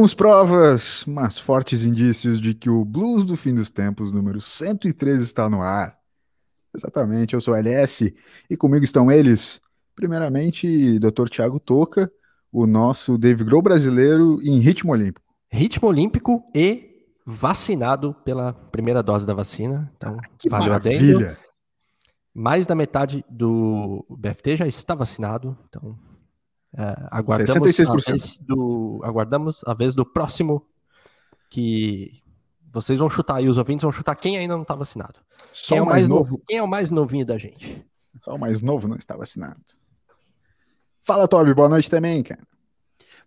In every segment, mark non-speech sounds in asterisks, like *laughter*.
Temos provas, mas fortes indícios de que o Blues do Fim dos Tempos, número 103, está no ar. Exatamente, eu sou o LS e comigo estão eles. Primeiramente, Dr. Thiago Toca, o nosso Dave Grohl brasileiro em ritmo olímpico. Ritmo olímpico e vacinado pela primeira dose da vacina. Então, ah, que valeu maravilha. Mais da metade do BFT já está vacinado, então é, aguardamos, 66%. A vez do, aguardamos a vez do próximo que vocês vão chutar aí, os ouvintes vão chutar quem ainda não está vacinado. Só quem é o mais novo. novo. Quem é o mais novinho da gente? Só o mais novo não está vacinado. Fala, Toby, boa noite também, cara.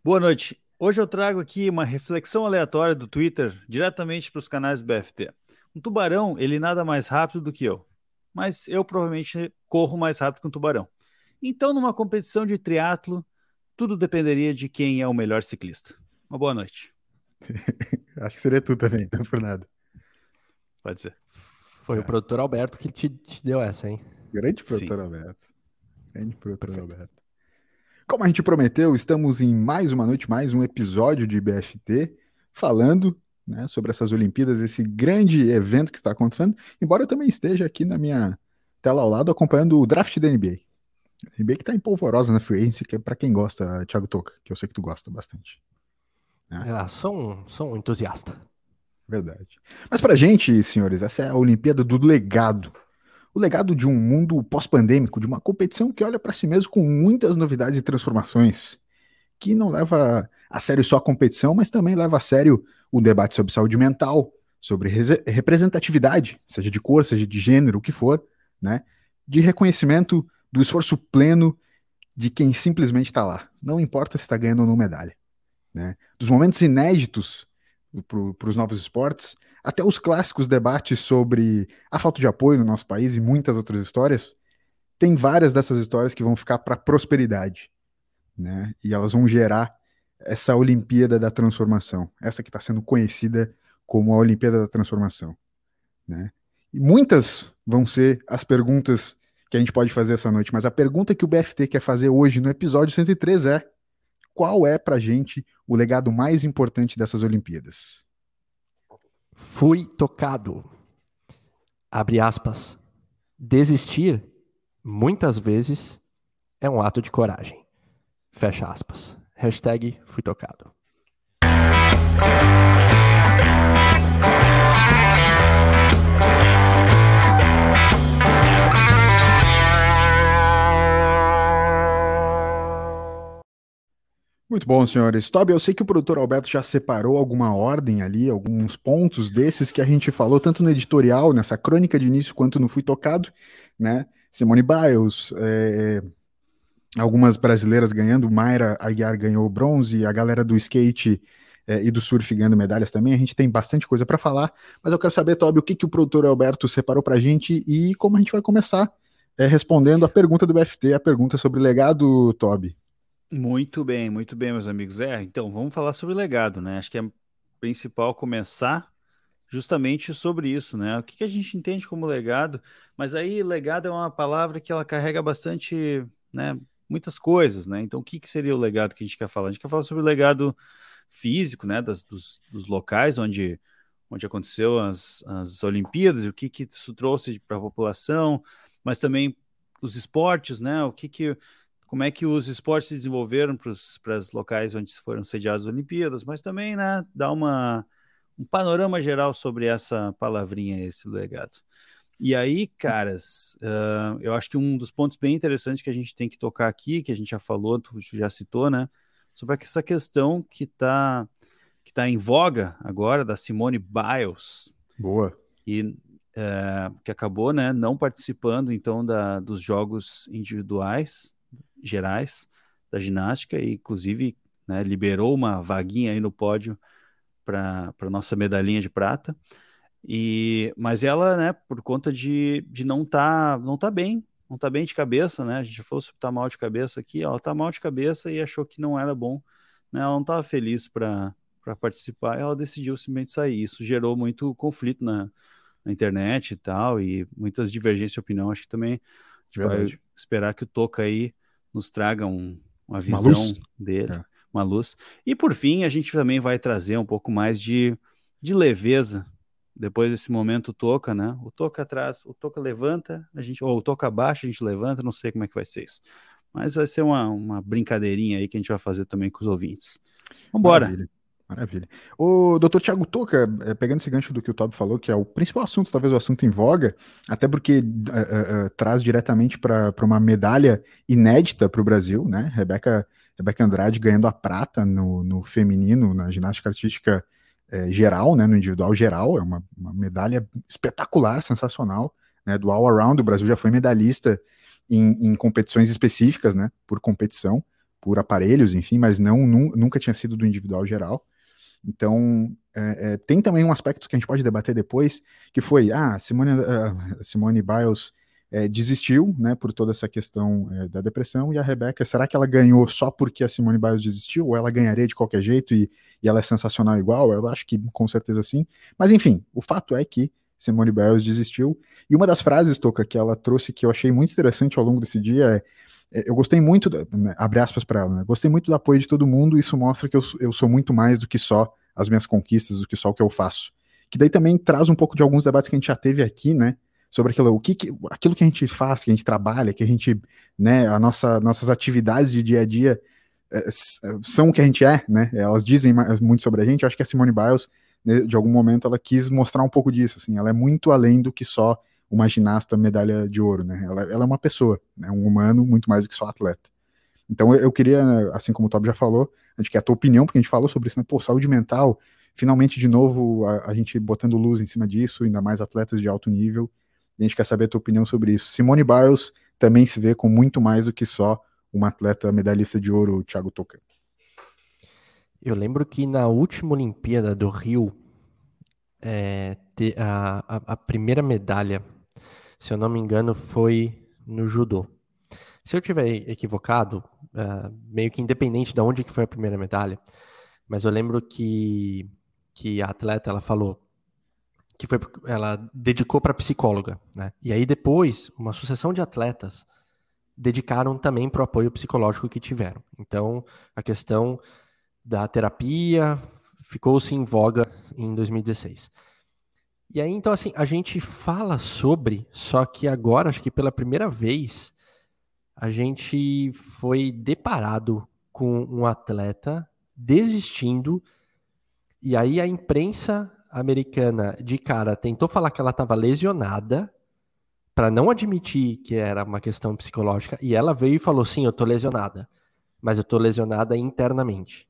Boa noite. Hoje eu trago aqui uma reflexão aleatória do Twitter diretamente para os canais do BFT. Um tubarão, ele nada mais rápido do que eu, mas eu provavelmente corro mais rápido que um tubarão. Então, numa competição de triatlo, tudo dependeria de quem é o melhor ciclista. Uma boa noite. *laughs* Acho que seria tu também, não por nada. Pode ser. Foi é. o produtor Alberto que te, te, deu essa, hein? Grande produtor Sim. Alberto. Grande produtor Alberto. Como a gente prometeu, estamos em mais uma noite, mais um episódio de BFT, falando né, sobre essas Olimpíadas, esse grande evento que está acontecendo, embora eu também esteja aqui na minha tela ao lado acompanhando o draft da NBA. A NBA que está em polvorosa na free agency, que é para quem gosta, Thiago Toca, que eu sei que tu gosta bastante. Né? Ah, sou um, sou um entusiasta. Verdade. Mas pra gente, senhores, essa é a Olimpíada do legado o legado de um mundo pós-pandêmico, de uma competição que olha para si mesmo com muitas novidades e transformações, que não leva a sério só a competição, mas também leva a sério o debate sobre saúde mental, sobre representatividade, seja de cor, seja de gênero, o que for, né? De reconhecimento do esforço pleno de quem simplesmente está lá. Não importa se está ganhando ou não medalha. Né? Dos momentos inéditos para os novos esportes, até os clássicos debates sobre a falta de apoio no nosso país e muitas outras histórias, tem várias dessas histórias que vão ficar para prosperidade, né? E elas vão gerar essa Olimpíada da Transformação, essa que está sendo conhecida como a Olimpíada da Transformação, né? E muitas vão ser as perguntas que a gente pode fazer essa noite, mas a pergunta que o BFT quer fazer hoje no episódio 103 é: qual é pra gente o legado mais importante dessas Olimpíadas? Fui tocado. Abre aspas. Desistir, muitas vezes, é um ato de coragem. Fecha aspas. Hashtag fui tocado. Muito bom, senhores. Toby, eu sei que o produtor Alberto já separou alguma ordem ali, alguns pontos desses que a gente falou, tanto no editorial, nessa crônica de início, quanto no Fui Tocado, né? Simone Biles, é, algumas brasileiras ganhando, Mayra Aguiar ganhou bronze, a galera do skate é, e do surf ganhando medalhas também. A gente tem bastante coisa para falar, mas eu quero saber, Toby, o que, que o produtor Alberto separou para a gente e como a gente vai começar é, respondendo a pergunta do BFT, a pergunta sobre legado, Toby. Muito bem, muito bem, meus amigos. É, então vamos falar sobre legado, né? Acho que é principal começar justamente sobre isso, né? O que, que a gente entende como legado, mas aí legado é uma palavra que ela carrega bastante, né? Muitas coisas, né? Então, o que, que seria o legado que a gente quer falar? A gente quer falar sobre o legado físico, né? Das, dos, dos locais onde, onde aconteceu as, as Olimpíadas o que, que isso trouxe para a população, mas também os esportes, né? O que que como é que os esportes se desenvolveram para os locais onde foram sediadas as Olimpíadas, mas também né, dá uma, um panorama geral sobre essa palavrinha, esse legado. E aí, caras, uh, eu acho que um dos pontos bem interessantes que a gente tem que tocar aqui, que a gente já falou, tu já citou, né, sobre essa questão que está que tá em voga agora, da Simone Biles. Boa. E uh, que acabou, né, não participando, então, da, dos jogos individuais, gerais da ginástica e, inclusive, né, liberou uma vaguinha aí no pódio para a nossa medalhinha de prata. E, mas ela, né, por conta de, de não tá, não tá bem, não tá bem de cabeça, né? A gente falou sobre tá mal de cabeça aqui, ela tá mal de cabeça e achou que não era bom, né? Ela não estava feliz para para participar, ela decidiu simplesmente sair. Isso gerou muito conflito na, na internet e tal, e muitas divergências de opinião. Acho que também a gente vai esperar que o Toca aí nos traga um, uma visão dele. É. uma luz. E por fim, a gente também vai trazer um pouco mais de, de leveza depois desse momento o toca, né? O toca atrás, o toca levanta, a gente, ou o toca abaixo, a gente levanta, não sei como é que vai ser isso. Mas vai ser uma, uma brincadeirinha aí que a gente vai fazer também com os ouvintes. Vambora. Maravilha. Maravilha. O doutor Tiago Toca, é, pegando esse gancho do que o Todd falou, que é o principal assunto, talvez o assunto em voga, até porque uh, uh, traz diretamente para uma medalha inédita para o Brasil, né? Rebeca, Rebeca Andrade ganhando a prata no, no feminino, na ginástica artística é, geral, né? No individual geral, é uma, uma medalha espetacular, sensacional, né? Do all around, o Brasil já foi medalhista em, em competições específicas, né? Por competição, por aparelhos, enfim, mas não nunca tinha sido do individual geral. Então, é, é, tem também um aspecto que a gente pode debater depois, que foi, ah, Simone, uh, Simone Biles é, desistiu, né, por toda essa questão é, da depressão, e a Rebeca, será que ela ganhou só porque a Simone Biles desistiu, ou ela ganharia de qualquer jeito e, e ela é sensacional igual? Eu acho que com certeza sim. Mas enfim, o fato é que Simone Biles desistiu, e uma das frases, Toca, que ela trouxe que eu achei muito interessante ao longo desse dia é é, eu gostei muito, né, abre aspas para ela, né, gostei muito do apoio de todo mundo, isso mostra que eu, eu sou muito mais do que só as minhas conquistas, do que só o que eu faço. Que daí também traz um pouco de alguns debates que a gente já teve aqui, né, sobre aquilo, o que, que aquilo que a gente faz, que a gente trabalha, que a gente, né, a nossa, nossas atividades de dia a dia é, são o que a gente é, né, elas dizem muito sobre a gente, eu acho que a Simone Biles, de algum momento, ela quis mostrar um pouco disso, assim, ela é muito além do que só uma ginasta medalha de ouro, né? Ela, ela é uma pessoa, né? um humano muito mais do que só atleta. Então eu, queria, assim como o Tob já falou, a gente quer a tua opinião, porque a gente falou sobre isso, né? Pô, saúde mental, finalmente de novo a, a gente botando luz em cima disso, ainda mais atletas de alto nível, e a gente quer saber a tua opinião sobre isso. Simone Biles também se vê com muito mais do que só uma atleta medalhista de ouro, Thiago Toca. Eu lembro que na última Olimpíada do Rio, é, a, a, a, primeira medalha se eu não me engano, foi no judô. Se eu tiver equivocado, uh, meio que independente de onde que foi a primeira medalha, mas eu lembro que, que a atleta ela falou que foi ela dedicou para psicóloga, né? E aí depois uma sucessão de atletas dedicaram também para o apoio psicológico que tiveram. Então a questão da terapia ficou-se em voga em 2016. E aí, então, assim, a gente fala sobre, só que agora, acho que pela primeira vez, a gente foi deparado com um atleta desistindo, e aí a imprensa americana de cara tentou falar que ela estava lesionada para não admitir que era uma questão psicológica, e ela veio e falou: sim, eu tô lesionada, mas eu tô lesionada internamente.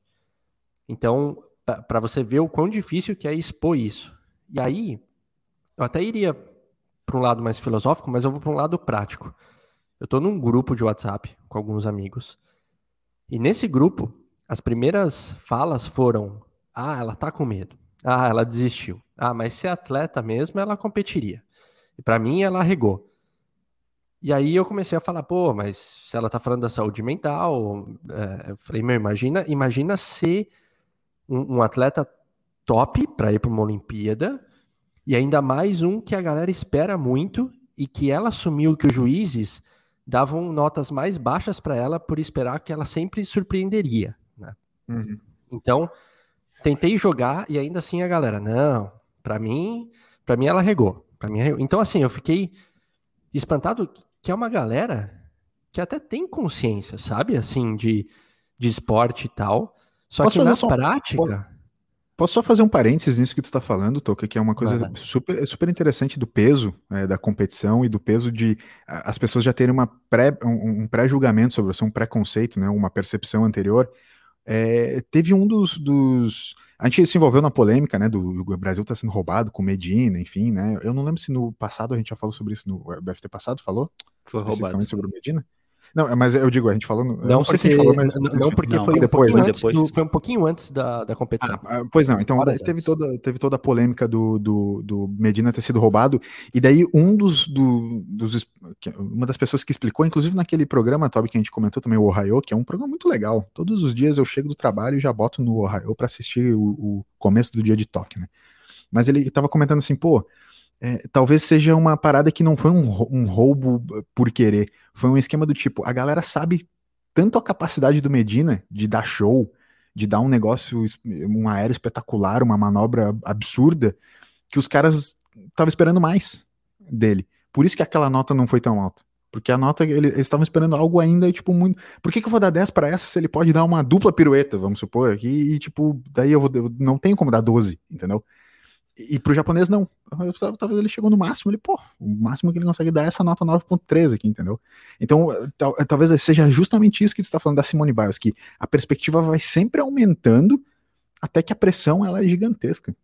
Então, para você ver o quão difícil que é expor isso. E aí, eu até iria para um lado mais filosófico, mas eu vou para um lado prático. Eu estou num grupo de WhatsApp com alguns amigos. E nesse grupo, as primeiras falas foram: ah, ela tá com medo. Ah, ela desistiu. Ah, mas se é atleta mesmo, ela competiria. E para mim, ela arregou. E aí eu comecei a falar, pô, mas se ela tá falando da saúde mental, é, eu falei, meu, imagina, imagina ser um, um atleta top para ir para uma Olimpíada e ainda mais um que a galera espera muito e que ela assumiu que os juízes davam notas mais baixas para ela por esperar que ela sempre surpreenderia. Né? Uhum. Então, tentei jogar e ainda assim a galera, não, para mim, para mim ela regou. Para mim, regou. então assim, eu fiquei espantado que é uma galera que até tem consciência, sabe, assim, de, de esporte e tal. Só Posso que na prática, Posso só fazer um parênteses nisso que tu está falando, Toca, que é uma coisa super, super interessante do peso é, da competição e do peso de as pessoas já terem uma pré, um, um pré-julgamento sobre você, um preconceito, né, uma percepção anterior. É, teve um dos, dos, A gente se envolveu na polêmica, né, do, do Brasil está sendo roubado com Medina, enfim, né? Eu não lembro se no passado a gente já falou sobre isso no BFT passado, falou? Foi roubado. sobre o Medina? Não, mas eu digo, a gente falou. Não, não porque, falou, mas, não, porque não, foi, depois, um depois. Do, foi um pouquinho antes da, da competição. Ah, ah pois não, então teve toda, teve toda a polêmica do, do, do, Medina ter sido roubado. E daí um dos, do, dos. Uma das pessoas que explicou, inclusive naquele programa, Toby, que a gente comentou também, o Ohio, que é um programa muito legal. Todos os dias eu chego do trabalho e já boto no Ohio para assistir o, o, começo do dia de toque, né? Mas ele estava comentando assim, pô é, talvez seja uma parada que não foi um, um, roubo por querer. Foi um esquema do tipo, a galera sabe tanto a capacidade do Medina de dar show, de dar um negócio, um aéreo espetacular, uma manobra absurda, que os caras estavam esperando mais dele. Por isso que aquela nota não foi tão alta. Porque a nota, eles estavam esperando algo ainda, tipo, muito. Por que, que eu vou dar 10 para essa se ele pode dar uma dupla pirueta, vamos supor? E, e tipo, daí eu, vou, eu não tenho como dar 12, entendeu? E, pro japonês, não. Talvez ele chegou no máximo, ele, pô, o máximo que ele consegue dar é essa nota 9.3 aqui, entendeu? Então, tal, talvez seja justamente isso que tu está falando da Simone Biles, que a perspectiva vai sempre aumentando até que a pressão ela é gigantesca.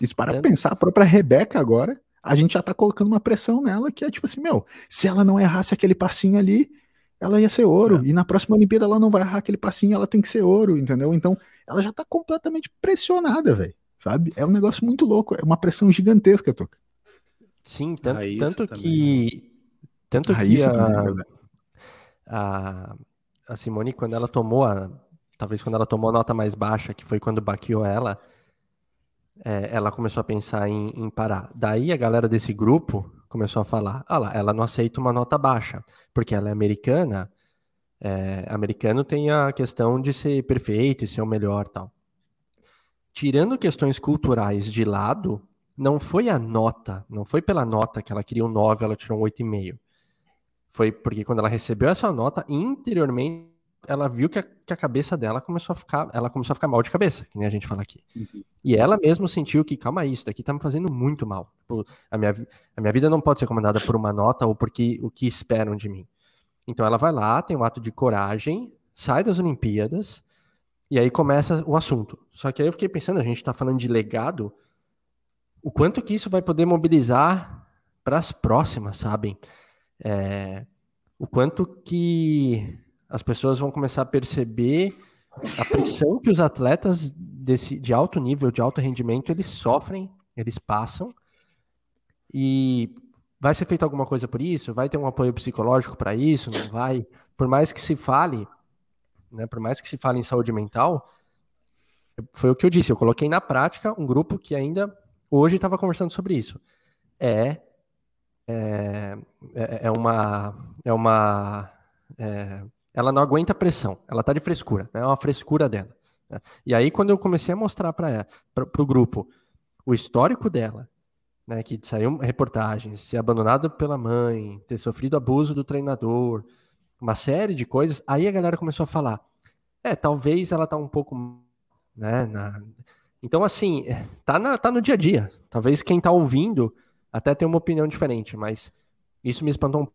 Isso para é. pensar, a própria Rebeca agora a gente já tá colocando uma pressão nela que é tipo assim, meu, se ela não errasse aquele passinho ali, ela ia ser ouro. É. E na próxima Olimpíada ela não vai errar aquele passinho, ela tem que ser ouro, entendeu? Então, ela já tá completamente pressionada, velho. Sabe? É um negócio muito louco, é uma pressão gigantesca, Toca. Sim, tanto, tanto que. Tanto que a, a, a Simone, quando ela tomou a. Talvez quando ela tomou a nota mais baixa, que foi quando baqueou ela, é, ela começou a pensar em, em, parar. Daí a galera desse grupo começou a falar: ah lá, ela não aceita uma nota baixa, porque ela é americana. É, americano tem a questão de ser perfeito e ser o melhor tal. Tirando questões culturais de lado, não foi a nota, não foi pela nota que ela queria um 9, ela tirou um 8,5. Foi porque quando ela recebeu essa nota, interiormente ela viu que a, que a, cabeça dela começou a ficar, ela começou a ficar mal de cabeça, que nem a gente fala aqui. Uhum. E ela mesma sentiu que, calma aí, isso daqui tá me fazendo muito mal. Tipo, a, minha, a minha vida não pode ser comandada por uma nota ou porque o que esperam de mim. Então ela vai lá, tem um ato de coragem, sai das Olimpíadas, e aí começa o assunto. Só que aí eu fiquei pensando, a gente tá falando de legado, o quanto que isso vai poder mobilizar para as próximas, sabem? É, o quanto que as pessoas vão começar a perceber a pressão que os atletas desse, de alto nível, de alto rendimento, eles sofrem, eles passam. E vai ser feito alguma coisa por isso? Vai ter um apoio psicológico para isso? Não vai? Por mais que se fale, né, por mais que se fale em saúde mental, foi o que eu disse, eu coloquei na prática um grupo que ainda hoje estava conversando sobre isso. É, é, é, é uma, é uma é, ela não aguenta pressão, ela tá de frescura, né? é uma frescura dela. Né? E aí, quando eu comecei a mostrar para o grupo, o histórico dela, né, que saiu reportagens, ser abandonado pela mãe, ter sofrido abuso do treinador, uma série de coisas, aí a galera começou a falar, é, talvez ela tá um pouco, né, na... então assim, tá, na, tá no dia a dia, talvez quem tá ouvindo até tenha uma opinião diferente, mas isso me espantou um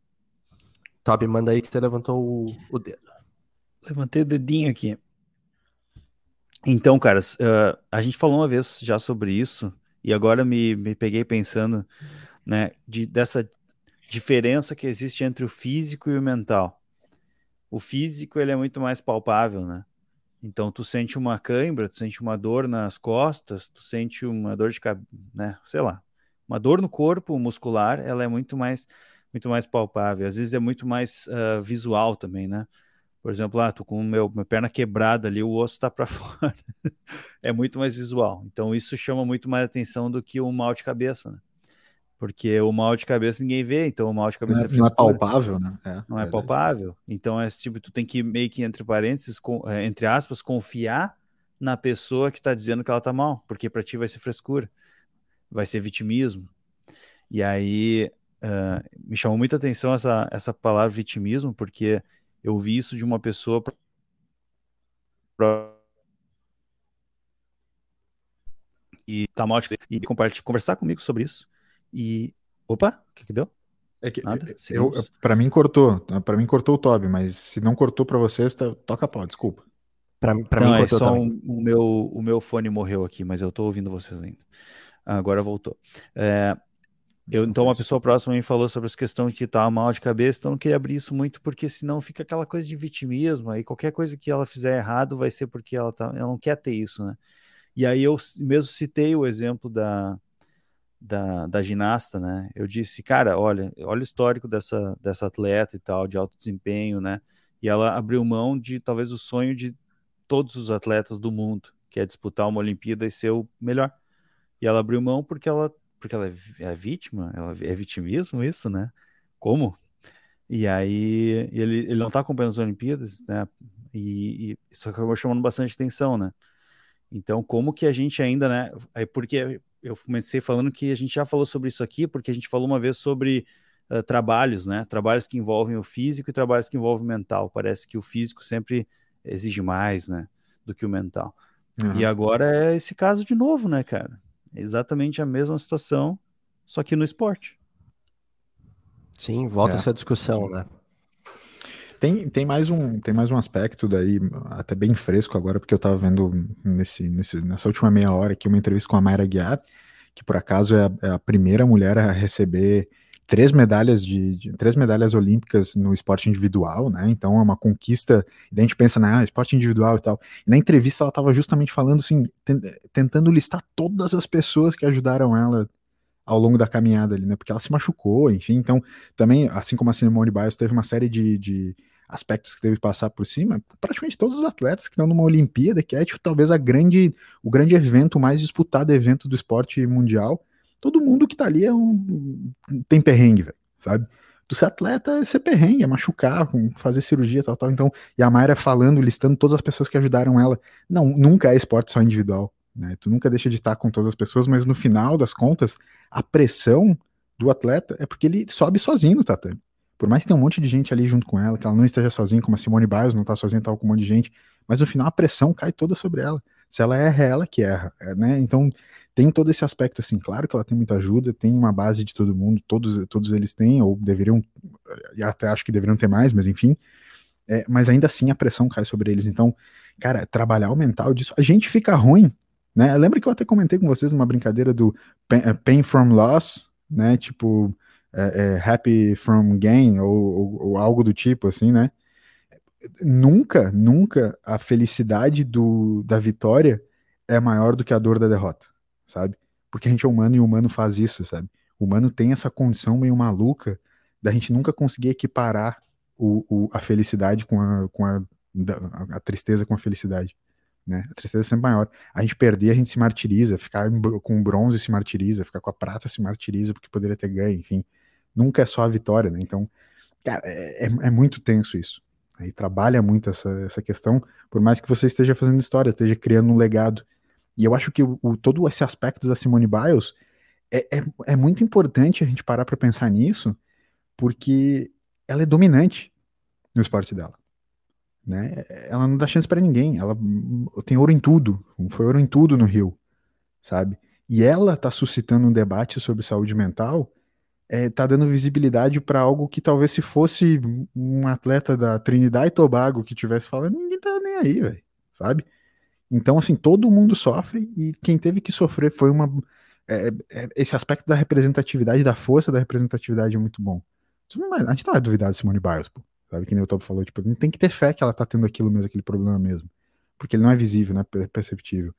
Toby, manda aí que você levantou o, o dedo. Levantei o dedinho aqui. Então, caras, uh, a gente falou uma vez já sobre isso e agora me, me peguei pensando, né, de, dessa diferença que existe entre o físico e o mental. O físico, ele é muito mais palpável, né? Então, tu sente uma cãibra, tu sente uma dor nas costas, tu sente uma dor de cabeça, né? Sei lá, uma dor no corpo muscular, ela é muito mais muito mais palpável. Às vezes é muito mais uh, visual também, né? Por exemplo, ah, tô com meu, minha perna quebrada ali, o osso está para *laughs* fora. é muito mais visual. Então isso chama muito mais atenção do que o mal de cabeça, né? Porque o mal de cabeça ninguém vê, então o mal de cabeça não é, não é palpável, né? É, não é, é palpável. Então é tipo, tu tem que meio que entre parênteses, com, é, entre aspas, confiar na pessoa que está dizendo que ela tá mal, porque para ti vai ser frescura, vai ser vitimismo. E aí uh, me chamou muita atenção essa, essa palavra vitimismo, porque eu vi isso de uma pessoa pra, pra, e tá mal e compartilhar, conversar comigo sobre isso. E opa, o que, que deu? É que Nada? eu, eu para mim cortou, para mim cortou o Toby, mas se não cortou para vocês, tá, toca pau, desculpa. Para mim é cortou só um, o meu o meu fone morreu aqui, mas eu tô ouvindo vocês ainda. Agora voltou. É, eu, então, uma pessoa próxima me falou sobre essa questão de que estava mal de cabeça, então não queria abrir isso muito, porque senão fica aquela coisa de vitimismo, aí qualquer coisa que ela fizer errado vai ser porque ela, tá, ela não quer ter isso, né? E aí eu mesmo citei o exemplo da, da, da ginasta, né? Eu disse, cara, olha, olha o histórico dessa, dessa atleta e tal, de alto desempenho, né? E ela abriu mão de talvez o sonho de todos os atletas do mundo, que é disputar uma Olimpíada e ser o melhor. E ela abriu mão porque ela porque ela é, é vítima, ela é vitimismo isso, né? Como? E aí ele, ele não está acompanhando as Olimpíadas, né? E, e isso acabou chamando bastante atenção, né? Então, como que a gente ainda, né? Aí porque eu comecei falando que a gente já falou sobre isso aqui, porque a gente falou uma vez sobre uh, trabalhos, né? Trabalhos que envolvem o físico e trabalhos que envolvem o mental. Parece que o físico sempre exige mais, né? Do que o mental. Uhum. E agora é esse caso de novo, né, cara? É exatamente a mesma situação, só que no esporte. Sim, volta é. essa discussão, né? Tem, tem, mais um, tem mais um aspecto daí, até bem fresco agora, porque eu estava vendo nesse, nesse, nessa última meia hora aqui uma entrevista com a Mayra Guiar, que por acaso é a, é a primeira mulher a receber três medalhas de, de, três medalhas olímpicas no esporte individual, né? Então é uma conquista. E a gente pensa, né, ah, esporte individual e tal. E na entrevista ela estava justamente falando assim, tentando listar todas as pessoas que ajudaram ela ao longo da caminhada ali, né? Porque ela se machucou, enfim. Então, também, assim como a Simone Biles teve uma série de, de aspectos que teve que passar por cima, praticamente todos os atletas que estão numa Olimpíada, que é tipo, talvez a grande, o grande evento, o mais disputado evento do esporte mundial, todo mundo que tá ali é um, tem perrengue, sabe? Do ser atleta é ser perrengue, é machucar, fazer cirurgia, tal, tal. Então, e a Mayra falando, listando todas as pessoas que ajudaram ela. Não, nunca é esporte só individual, né? Tu nunca deixa de estar com todas as pessoas, mas no final das contas, a pressão do atleta é porque ele sobe sozinho no tatame. Por mais que tenha um monte de gente ali junto com ela, que ela não esteja sozinha, como a Simone Biles não está sozinha, tá com um monte de gente, mas no final a pressão cai toda sobre ela. Se ela erra, é ela que erra, é, né? Então tem todo esse aspecto assim, claro que ela tem muita ajuda, tem uma base de todo mundo, todos, todos eles têm, ou deveriam, e até acho que deveriam ter mais, mas enfim, é, mas ainda assim a pressão cai sobre eles. Então, cara, trabalhar o mental disso, a gente fica ruim, né? Lembra que eu até comentei com vocês uma brincadeira do pain, pain from loss, né? Tipo, é, é, happy from gain, ou, ou, ou algo do tipo, assim, né? Nunca, nunca a felicidade do, da vitória é maior do que a dor da derrota sabe? Porque a gente é humano e o humano faz isso, sabe? O humano tem essa condição meio maluca da gente nunca conseguir equiparar o, o, a felicidade com, a, com a, a, tristeza com a felicidade. Né? A tristeza é sempre maior. A gente perder, a gente se martiriza, ficar com o bronze se martiriza, ficar com a prata se martiriza porque poderia ter ganho, enfim. Nunca é só a vitória, né? Então, cara, é, é, é muito tenso isso. E trabalha muito essa, essa questão, por mais que você esteja fazendo história, esteja criando um legado e eu acho que o, o, todo esse aspecto da Simone Biles é, é, é muito importante a gente parar para pensar nisso, porque ela é dominante no esporte dela. Né? Ela não dá chance para ninguém. Ela tem ouro em tudo. Foi ouro em tudo no Rio, sabe? E ela tá suscitando um debate sobre saúde mental, é, tá dando visibilidade para algo que talvez se fosse um atleta da Trinidad e Tobago que tivesse falando, ninguém tá nem aí, velho, sabe? Então, assim, todo mundo sofre e quem teve que sofrer foi uma. É, é, esse aspecto da representatividade, da força da representatividade é muito bom. a gente não vai duvidar de Simone Biles, pô. Sabe que nem o Tobo falou, tipo, gente tem que ter fé que ela tá tendo aquilo mesmo, aquele problema mesmo. Porque ele não é visível, não é perceptível.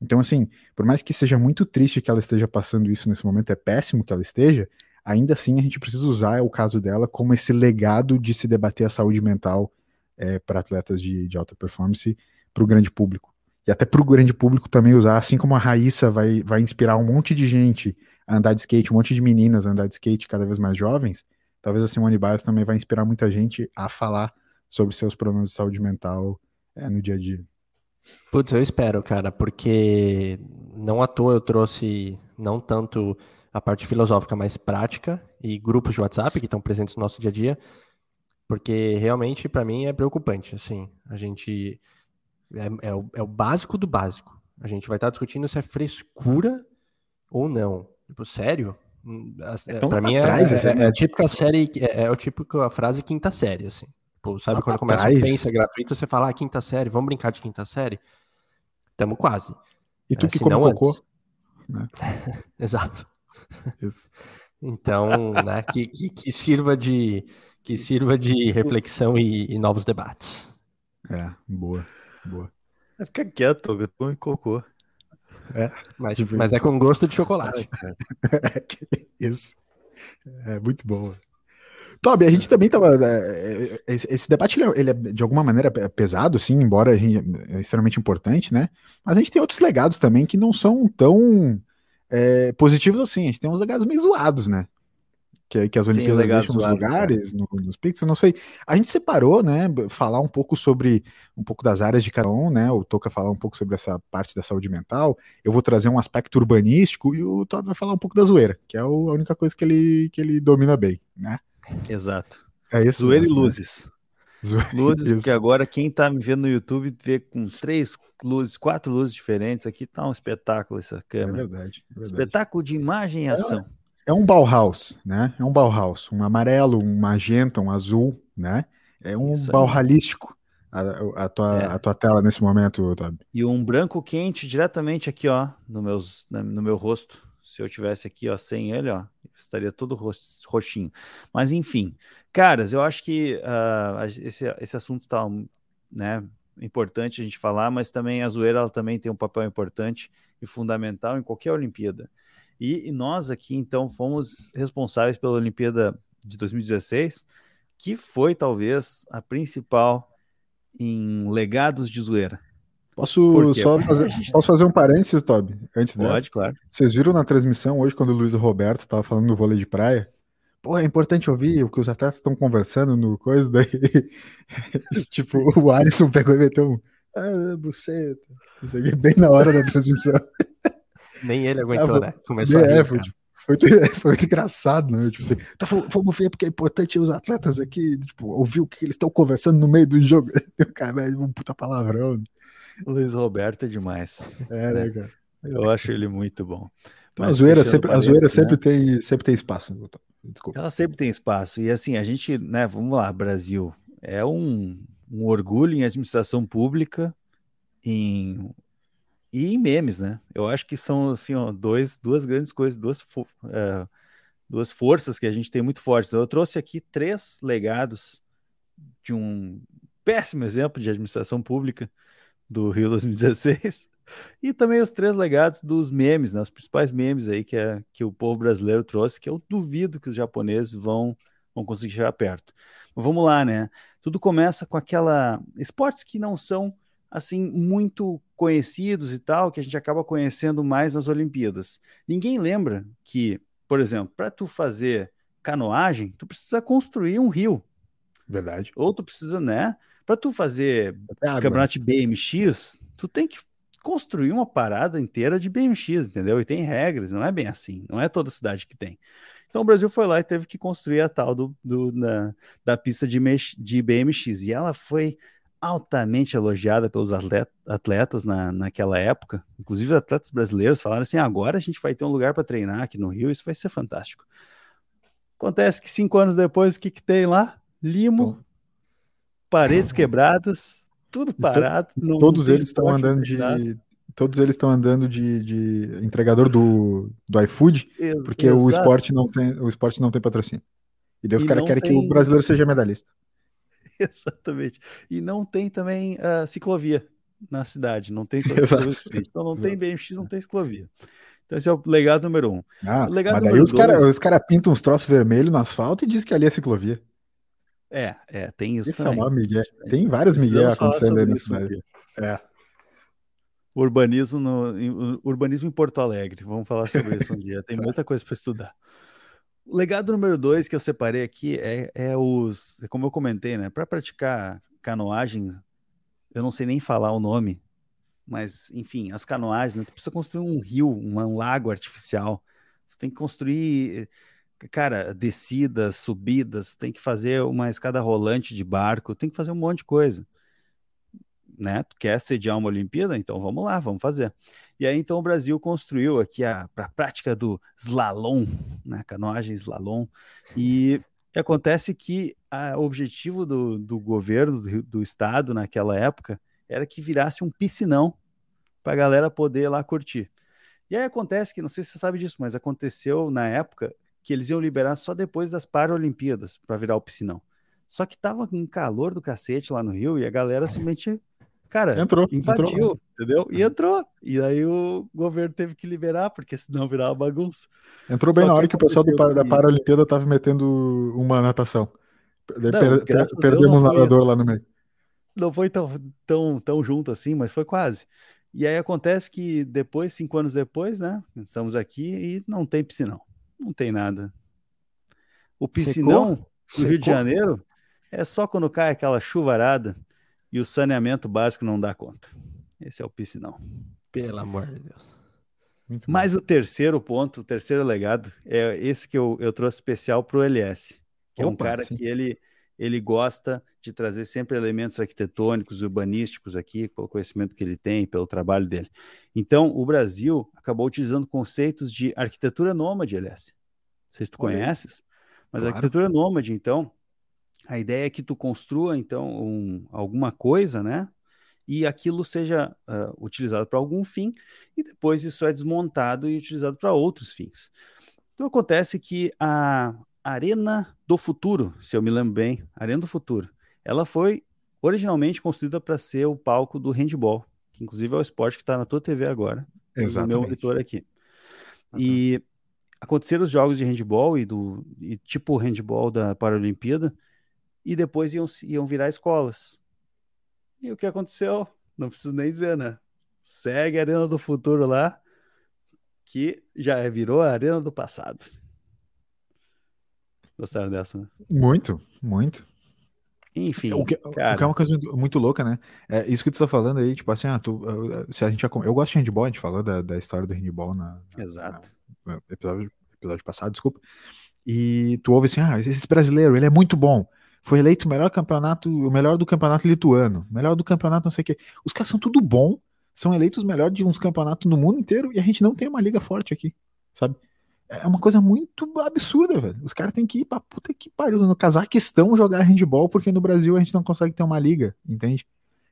Então, assim, por mais que seja muito triste que ela esteja passando isso nesse momento, é péssimo que ela esteja, ainda assim a gente precisa usar o caso dela como esse legado de se debater a saúde mental é, para atletas de, de alta performance para o grande público e até para o grande público também usar, assim como a Raíssa vai, vai inspirar um monte de gente a andar de skate, um monte de meninas a andar de skate cada vez mais jovens, talvez a Simone Biles também vai inspirar muita gente a falar sobre seus problemas de saúde mental é, no dia a dia. Putz, eu espero, cara, porque não à toa eu trouxe não tanto a parte filosófica, mais prática e grupos de WhatsApp que estão presentes no nosso dia a dia, porque realmente para mim é preocupante, assim, a gente é, é, o, é o básico do básico. A gente vai estar discutindo se é frescura ou não. Tipo, sério? É pra mim é, é, assim, é, a típica série, é, é o típico a frase quinta série, assim. Tipo, sabe lá quando começa a ofensa gratuita, você fala, ah, quinta série, vamos brincar de quinta série? Tamo quase. E tu é, que come cocô. Né? *laughs* Exato. Isso. Então, né, que, que, que, sirva de que sirva de reflexão e, e novos debates. É, boa. Boa. Fica quieto, eu come cocô. É, mas, tipo mas é com gosto de chocolate. *laughs* isso. É muito bom. Toby, a gente também tava. É, é, esse debate ele é de alguma maneira pesado, sim, embora é extremamente importante, né? Mas a gente tem outros legados também que não são tão é, positivos assim. A gente tem uns legados meio zoados, né? Que, que as Olimpíadas deixam nos lugares, no, nos pixels, não sei. A gente separou, né, falar um pouco sobre, um pouco das áreas de cada um, né, o Toca falar um pouco sobre essa parte da saúde mental, eu vou trazer um aspecto urbanístico e o Todd vai falar um pouco da zoeira, que é o, a única coisa que ele, que ele domina bem, né. Exato. É isso. Zoeira mesmo, e né? luzes. Né? Luzes, isso. porque agora quem tá me vendo no YouTube vê com três luzes, quatro luzes diferentes, aqui tá um espetáculo essa câmera. É verdade. É verdade. Espetáculo de imagem e é, ação. É um Bauhaus, né? É um Bauhaus, um amarelo, um magenta, um azul, né? É um Bauhalístico a, a, tua, é. a tua tela nesse momento, Tobi. E um branco quente diretamente aqui, ó, no, meus, no meu rosto. Se eu tivesse aqui, ó, sem ele, ó, estaria todo roxinho. Mas enfim, caras, eu acho que uh, esse, esse assunto tá, né, importante a gente falar, mas também a zoeira ela também tem um papel importante e fundamental em qualquer Olimpíada. E, e, nós aqui, então, fomos responsáveis pela Olimpíada de 2016, que foi talvez a principal em legados de zoeira. Posso só fazer, posso fazer um parênteses, Toby, antes Pode, dessa? claro. Vocês viram na transmissão hoje, quando o Luiz Roberto estava falando do vôlei de praia? Pô, é importante ouvir o que os atletas estão conversando no coisa, daí. *laughs* tipo, o Alisson pegou e meteu um. Ah, buceta. Isso aqui bem na hora da transmissão. Nem ele aguentou, ah, né? Começou é, a rir, foi, tipo, foi, *laughs* foi, muito engraçado, né? Tipo assim, tá, vamos ver porque é importante os atletas aqui, tipo, ouvir o que eles estão conversando no meio do jogo. *laughs* O cara é um puta palavrão. Né? O Luiz Roberto é demais. É, né, cara? Eu acho ele muito bom. Mas a zoeira, sempre, a zoeira né? sempre, tem, sempre tem espaço. Desculpa. Ela sempre tem espaço. E assim, a gente, né, vamos lá, Brasil, é um, um orgulho em administração pública, em e em memes, né? Eu acho que são assim, ó, dois, duas grandes coisas, duas, uh, duas forças que a gente tem muito fortes. Eu trouxe aqui três legados de um péssimo exemplo de administração pública do Rio 2016 *laughs* e também os três legados dos memes, né? Os principais memes aí que, é, que o povo brasileiro trouxe, que eu duvido que os japoneses vão, vão conseguir chegar perto. Mas vamos lá, né? Tudo começa com aquela esportes que não são assim muito conhecidos e tal, que a gente acaba conhecendo mais nas Olimpíadas. Ninguém lembra que, por exemplo, para tu fazer canoagem, tu precisa construir um rio. Verdade. Ou tu precisa, né? Para tu fazer campeonato de BMX, tu tem que construir uma parada inteira de BMX, entendeu? E tem regras, não é bem assim, não é toda cidade que tem. Então o Brasil foi lá e teve que construir a tal do, do na, da pista de, de BMX. E ela foi altamente elogiada pelos atletas na, naquela época. Inclusive, atletas brasileiros falaram assim: agora a gente vai ter um lugar para treinar aqui no Rio, isso vai ser fantástico. Acontece que cinco anos depois, o que, que tem lá? Limo, paredes *laughs* quebradas, tudo parado. To, todos eles estão andando de. Todos eles estão andando de, de, entregador do, do iFood, porque Exato. o esporte não tem o esporte não tem patrocínio. E Deus os caras querem tem... que o brasileiro seja medalhista. *laughs* Exatamente. E não tem também uh, ciclovia na cidade, não tem *laughs* Então não tem BMX, não tem ciclovia. Então esse é o legado número um. Ah, legado mas daí os caras cara pintam uns troços vermelhos no asfalto e diz que ali é ciclovia. É, é, tem isso Esse também. É Miguel. Tem vários Miguel acontecendo aí cidade. É. Urbanismo, no, urbanismo em Porto Alegre. Vamos falar sobre isso um dia. Tem *laughs* muita coisa para estudar. O legado número dois que eu separei aqui é, é os, é como eu comentei, né? Para praticar canoagem, eu não sei nem falar o nome, mas enfim, as canoagens, né? Tu precisa construir um rio, um, lago artificial. Você tem que construir, cara, descidas, subidas, tem que fazer uma escada rolante de barco, tem que fazer um monte de coisa. Né? Tu quer sediar uma Olimpíada? Então vamos lá, vamos fazer. E aí, então, o Brasil construiu aqui a, a prática do slalom, né? canoagem slalom, e acontece que o objetivo do, do governo, do, do, estado naquela época, era que virasse um piscinão para a galera poder lá curtir. E aí acontece que, não sei se você sabe disso, mas aconteceu na época que eles iam liberar só depois das Paralimpíadas para virar o piscinão. Só que tava com um calor do cacete lá no Rio e a galera simplesmente Cara, entrou, invadiu, entrou. entendeu? E entrou. E aí o governo teve que liberar, porque senão virava bagunça. Entrou bem Só na hora que, que o pessoal do, da Paralimpíada tava metendo uma natação. Não, per, per, perdemos o nadador lá no meio. Não foi tão, tão, tão junto assim, mas foi quase. E aí acontece que depois, cinco anos depois, né? Estamos aqui e não tem piscinão. Não tem nada. O piscinão Secou? do Secou? Rio de Janeiro é só quando cai aquela chuvarada e o saneamento básico não dá conta. Esse é o piscinão. Pelo amor de Deus. Muito Mas bom. o terceiro ponto, o terceiro legado, é esse que eu, eu trouxe especial para o LS, que Opa, é um cara sim. que ele, ele gosta de trazer sempre elementos arquitetônicos, urbanísticos aqui, pelo conhecimento que ele tem, pelo trabalho dele. Então, o Brasil acabou utilizando conceitos de arquitetura nômade, LS. Não sei se tu Olha. conheces, mas claro. arquitetura nômade, então, a ideia é que tu construa, então, um, alguma coisa, né? E aquilo seja uh, utilizado para algum fim, e depois isso é desmontado e utilizado para outros fins. Então acontece que a Arena do Futuro, se eu me lembro bem, Arena do Futuro, ela foi originalmente construída para ser o palco do handball, que inclusive é o esporte que está na tua TV agora, Exatamente. no meu monitor aqui. E aconteceram os jogos de handball e do e tipo handball da Paralimpíada, e depois iam, iam virar escolas. E o que aconteceu? Não preciso nem dizer, né? Segue a Arena do Futuro lá, que já virou a Arena do Passado. Gostaram dessa, né? Muito, muito. Enfim. O que, o que, é uma coisa muito louca, né? É isso que tu tá falando aí, tipo assim, ah, tu, se a gente eu gosto de handball, a gente falou da, da história do handball na, Exato. Na, no episódio, episódio passado, desculpa. E tu ouve assim, ah, esse brasileiro, ele é muito bom foi eleito o melhor campeonato, o melhor do campeonato lituano, melhor do campeonato não sei o quê. Os caras são tudo bom, são eleitos melhor de uns campeonatos no mundo inteiro e a gente não tem uma liga forte aqui, sabe? É uma coisa muito absurda, velho. Os caras têm que ir pra puta que pariu no Cazaquistão jogar handball porque no Brasil a gente não consegue ter uma liga, entende?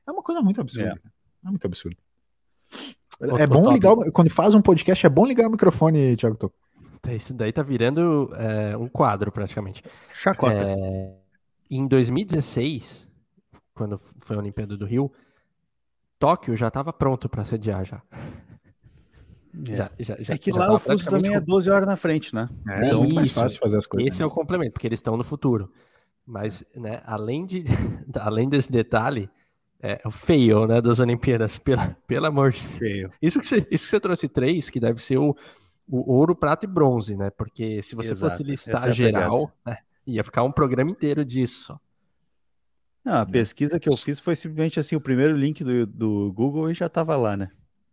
É uma coisa muito absurda. É, é muito absurdo. É, bom ligar, quando faz um podcast, é bom ligar o microfone, Thiago Toco. Isso daí tá virando é, um quadro, praticamente. Chacota. É, em 2016, quando foi a Olimpíada do Rio, Tóquio já estava pronto para sediar já. É. Já, já, já, é que lá o fuso também é 12 horas na frente, né? É, então é mais fácil fazer as coisas. Esse é o complemento, porque eles estão no futuro. Mas, né, além, de, *laughs* além desse detalhe, é o fail, né, das Olimpíadas, pela, pelo amor de Deus. Isso que, você, isso que você trouxe três, que deve ser o, o ouro, prata e bronze, né? Porque se você Exato. fosse listar é geral, né, Ia ficar um programa inteiro disso. Não, a pesquisa que eu fiz foi simplesmente assim, o primeiro link do, do Google e já estava lá, né?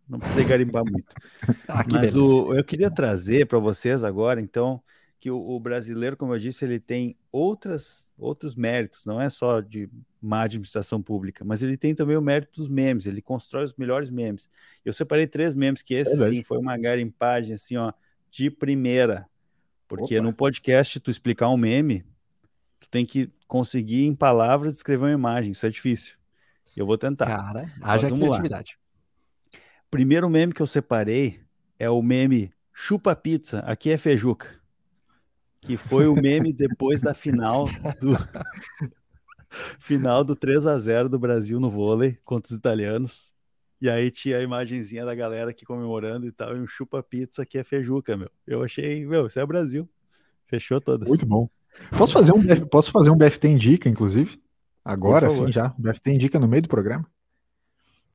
Não precisei garimbar muito. *laughs* ah, Mas o, eu queria trazer para vocês agora, então, que o, o, brasileiro, como eu disse, ele tem outras, outros méritos, não é só de má administração pública, mas ele tem também o mérito dos memes, ele constrói os melhores memes. Eu separei três memes, que esse é sim foi uma garimpagem assim, ó, de primeira. Porque Opa. no podcast, tu explicar um meme, tu tem que conseguir em palavras descrever uma imagem. Isso é difícil. Eu vou tentar. Cara, haja criatividade. Lá. Primeiro meme que eu separei é o meme Chupa Pizza, aqui é Fejuca. Que foi o meme *laughs* depois da final do *laughs* final do 3 a 0 do Brasil no vôlei contra os italianos. E aí tinha a imagenzinha da galera aqui comemorando e tal, e um chupa-pizza que é feijuca, meu. Eu achei, meu, isso é o Brasil. Fechou todas. Muito bom. Posso fazer um, posso fazer um BFT Indica, inclusive? Agora, sim, já. BFT Indica no meio do programa.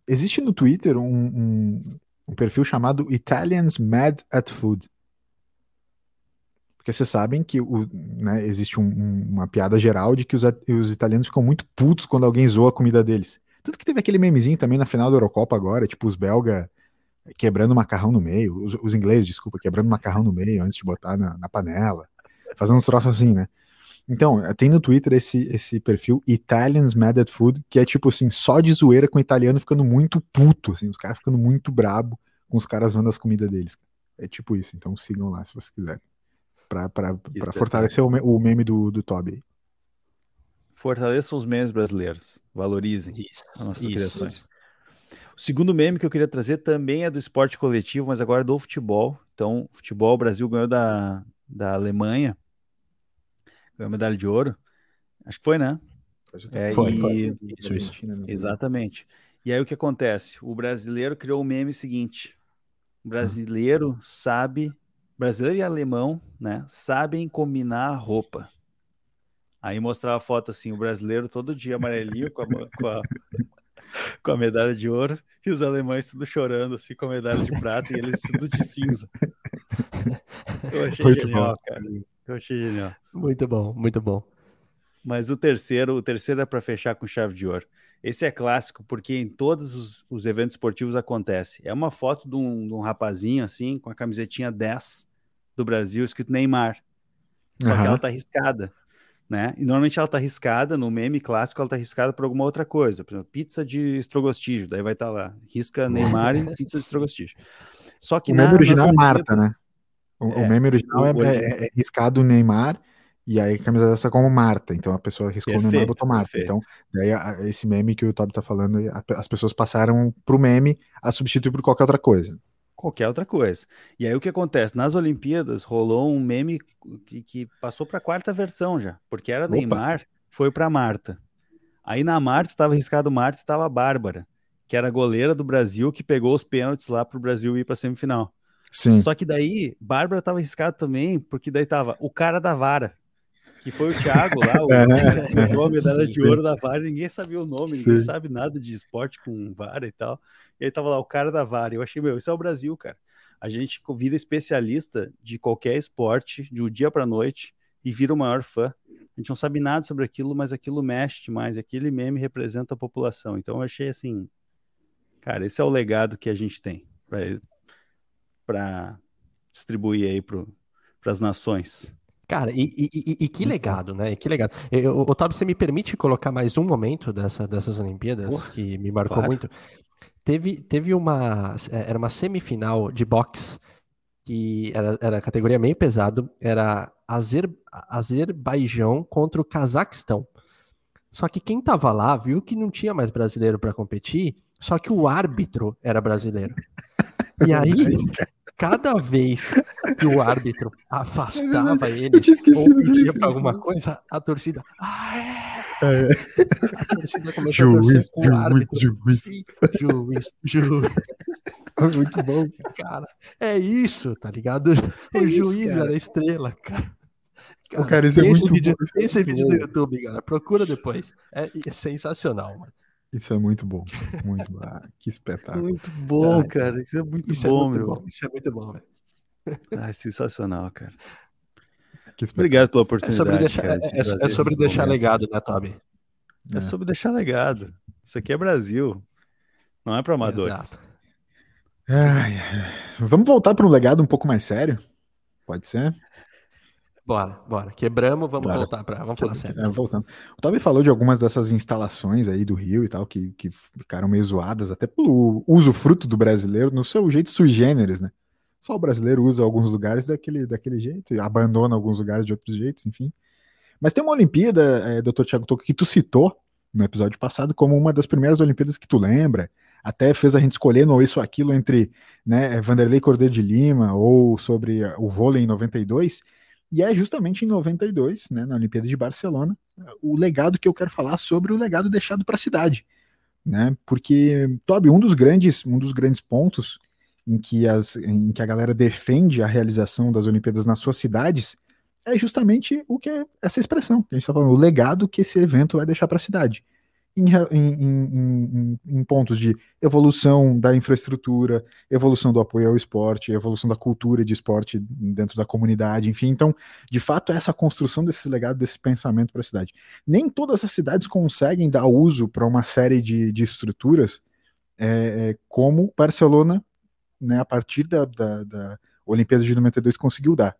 Existe no Twitter um, um, um perfil chamado Italians Mad at Food. Porque vocês sabem que o, né, existe um, uma piada geral de que os, os italianos ficam muito putos quando alguém zoa a comida deles. Tanto que teve aquele memezinho também na final da Eurocopa agora, tipo os belga quebrando macarrão no meio, os, os ingleses, desculpa, quebrando macarrão no meio antes de botar na, na panela, fazendo uns troços assim, né? Então, tem no Twitter esse, esse perfil Italians Mad at Food, que é tipo assim, só de zoeira com o italiano ficando muito puto, assim, os caras ficando muito brabo com os caras vendo as comidas deles. É tipo isso, então sigam lá se vocês quiserem. Pra, pra, pra fortalecer o, o meme do, do Toby aí. Fortaleçam os memes brasileiros. Valorizem isso, as nossas isso, criações. Isso. O segundo meme que eu queria trazer também é do esporte coletivo, mas agora do futebol. Então, futebol, o Brasil ganhou da, da Alemanha. Ganhou medalha de ouro. Acho que foi, né? É, foi, e... foi. Isso, isso. Exatamente. E aí o que acontece? O brasileiro criou o meme seguinte: o brasileiro sabe, brasileiro e alemão, né, sabem combinar a roupa. Aí mostrava a foto assim, o brasileiro todo dia amarelinho com a, com a, *laughs* com a medalha de ouro e os alemães tudo chorando assim com a medalha de prata e eles tudo de cinza. Eu achei Muito genial, bom. cara. Eu achei genial. Muito bom, muito bom. Mas o terceiro, o terceiro é para fechar com chave de ouro. Esse é clássico porque em todos os, os eventos esportivos acontece. É uma foto de um, de um, rapazinho assim, com a camisetinha 10 do Brasil, escrito Neymar. Só uhum. que ela tá riscada, né? E normalmente ela tá riscada, no meme clássico, ela tá riscada por alguma outra coisa. Por exemplo, pizza de estrogostijo, daí vai estar tá lá, risca Neymar e *laughs* pizza de estrogostijo. Só que o na, meme original é Marta, né? O, é, o meme original o, é, é, é riscado Neymar e aí a camisa dessa como Marta, então a pessoa riscou perfeito, no nome e botou Marta. Perfeito. Então, daí a, esse meme que o Toby tá falando, a, as pessoas passaram pro meme a substituir por qualquer outra coisa. Qualquer outra coisa. E aí o que acontece? Nas Olimpíadas rolou um meme que, que passou para a quarta versão já, porque era Opa. Neymar, foi para Marta. Aí na Marta estava arriscado Marta, estava a Bárbara, que era a goleira do Brasil que pegou os pênaltis lá para o Brasil ir para semifinal. Sim. Só que daí Bárbara estava arriscado também, porque daí tava o cara da vara que foi o Thiago lá, o que ganhou a medalha de ouro da vara, ninguém sabia o nome, ninguém sim. sabe nada de esporte com vara e tal. E aí tava lá o cara da vara. Eu achei, meu, isso é o Brasil, cara. A gente vira especialista de qualquer esporte, de um dia para noite, e vira o maior fã. A gente não sabe nada sobre aquilo, mas aquilo mexe demais. Aquele meme representa a população. Então eu achei assim, cara, esse é o legado que a gente tem para distribuir aí para as nações. Cara, e, e, e, que legado, né? E que legado. Eu, Otávio, você me permite colocar mais um momento dessa, dessas Olimpíadas que me marcou claro. muito? Teve, teve uma. É, era uma semifinal de boxe que era, era categoria meio pesado, era Azer, Azerbaijão contra o Cazaquistão. Só que quem tava lá viu que não tinha mais brasileiro para competir, só que o árbitro era brasileiro. *laughs* E aí, cada vez que o árbitro afastava ele ou pedia para alguma coisa, a torcida. Ah, é! é. A torcida começou juiz, a juiz, árbitro. Juiz. Sim, juiz, juiz. Muito bom. Cara, é isso, tá ligado? É o isso, juiz cara. era estrela, cara. Cara, o cara, isso é muito vídeo, bom. Esse vídeo do YouTube, cara. Procura depois. É, é sensacional, mano. Isso é muito bom. Muito bom. Ah, que espetáculo. Muito bom, ah, cara. Isso é muito isso é bom, é muito meu. Bom. Isso é muito bom, velho. Ah, sensacional, cara. Obrigado pela oportunidade. É sobre deixar, cara, é, é, é sobre deixar legado, né, Toby? É. é. sobre deixar legado. Isso aqui é Brasil. Não é para amadores. Ai, vamos voltar para um legado um pouco mais sério? Pode ser? Bora, bora. Quebramos, vamos bora. voltar para. Vamos falar sério. É, voltando. O Toby falou de algumas dessas instalações aí do Rio e tal, que, que ficaram meio zoadas, até pelo uso fruto do brasileiro, no seu jeito sui generis, né? Só o brasileiro usa alguns lugares daquele, daquele jeito, e abandona alguns lugares de outros jeitos, enfim. Mas tem uma Olimpíada, é, Dr. Thiago Toco, que tu citou no episódio passado como uma das primeiras Olimpíadas que tu lembra. Até fez a gente escolher no isso ou aquilo entre né, Vanderlei Cordeiro de Lima ou sobre o vôlei em 92. E é justamente em 92, né, na Olimpíada de Barcelona, o legado que eu quero falar sobre o legado deixado para a cidade, né? Porque Toby, um dos grandes, um dos grandes pontos em que, as, em que a galera defende a realização das Olimpíadas nas suas cidades é justamente o que é essa expressão que a gente está falando, o legado que esse evento vai deixar para a cidade em, em, em, em, pontos de evolução da infraestrutura, evolução do apoio ao esporte, evolução da cultura de esporte dentro da comunidade, enfim. Então, de fato, é essa construção desse legado, desse pensamento para a cidade. Nem todas as cidades conseguem dar uso para uma série de, de estruturas é, é como Barcelona, né, a partir da, da, da Olimpíada de 92, conseguiu dar.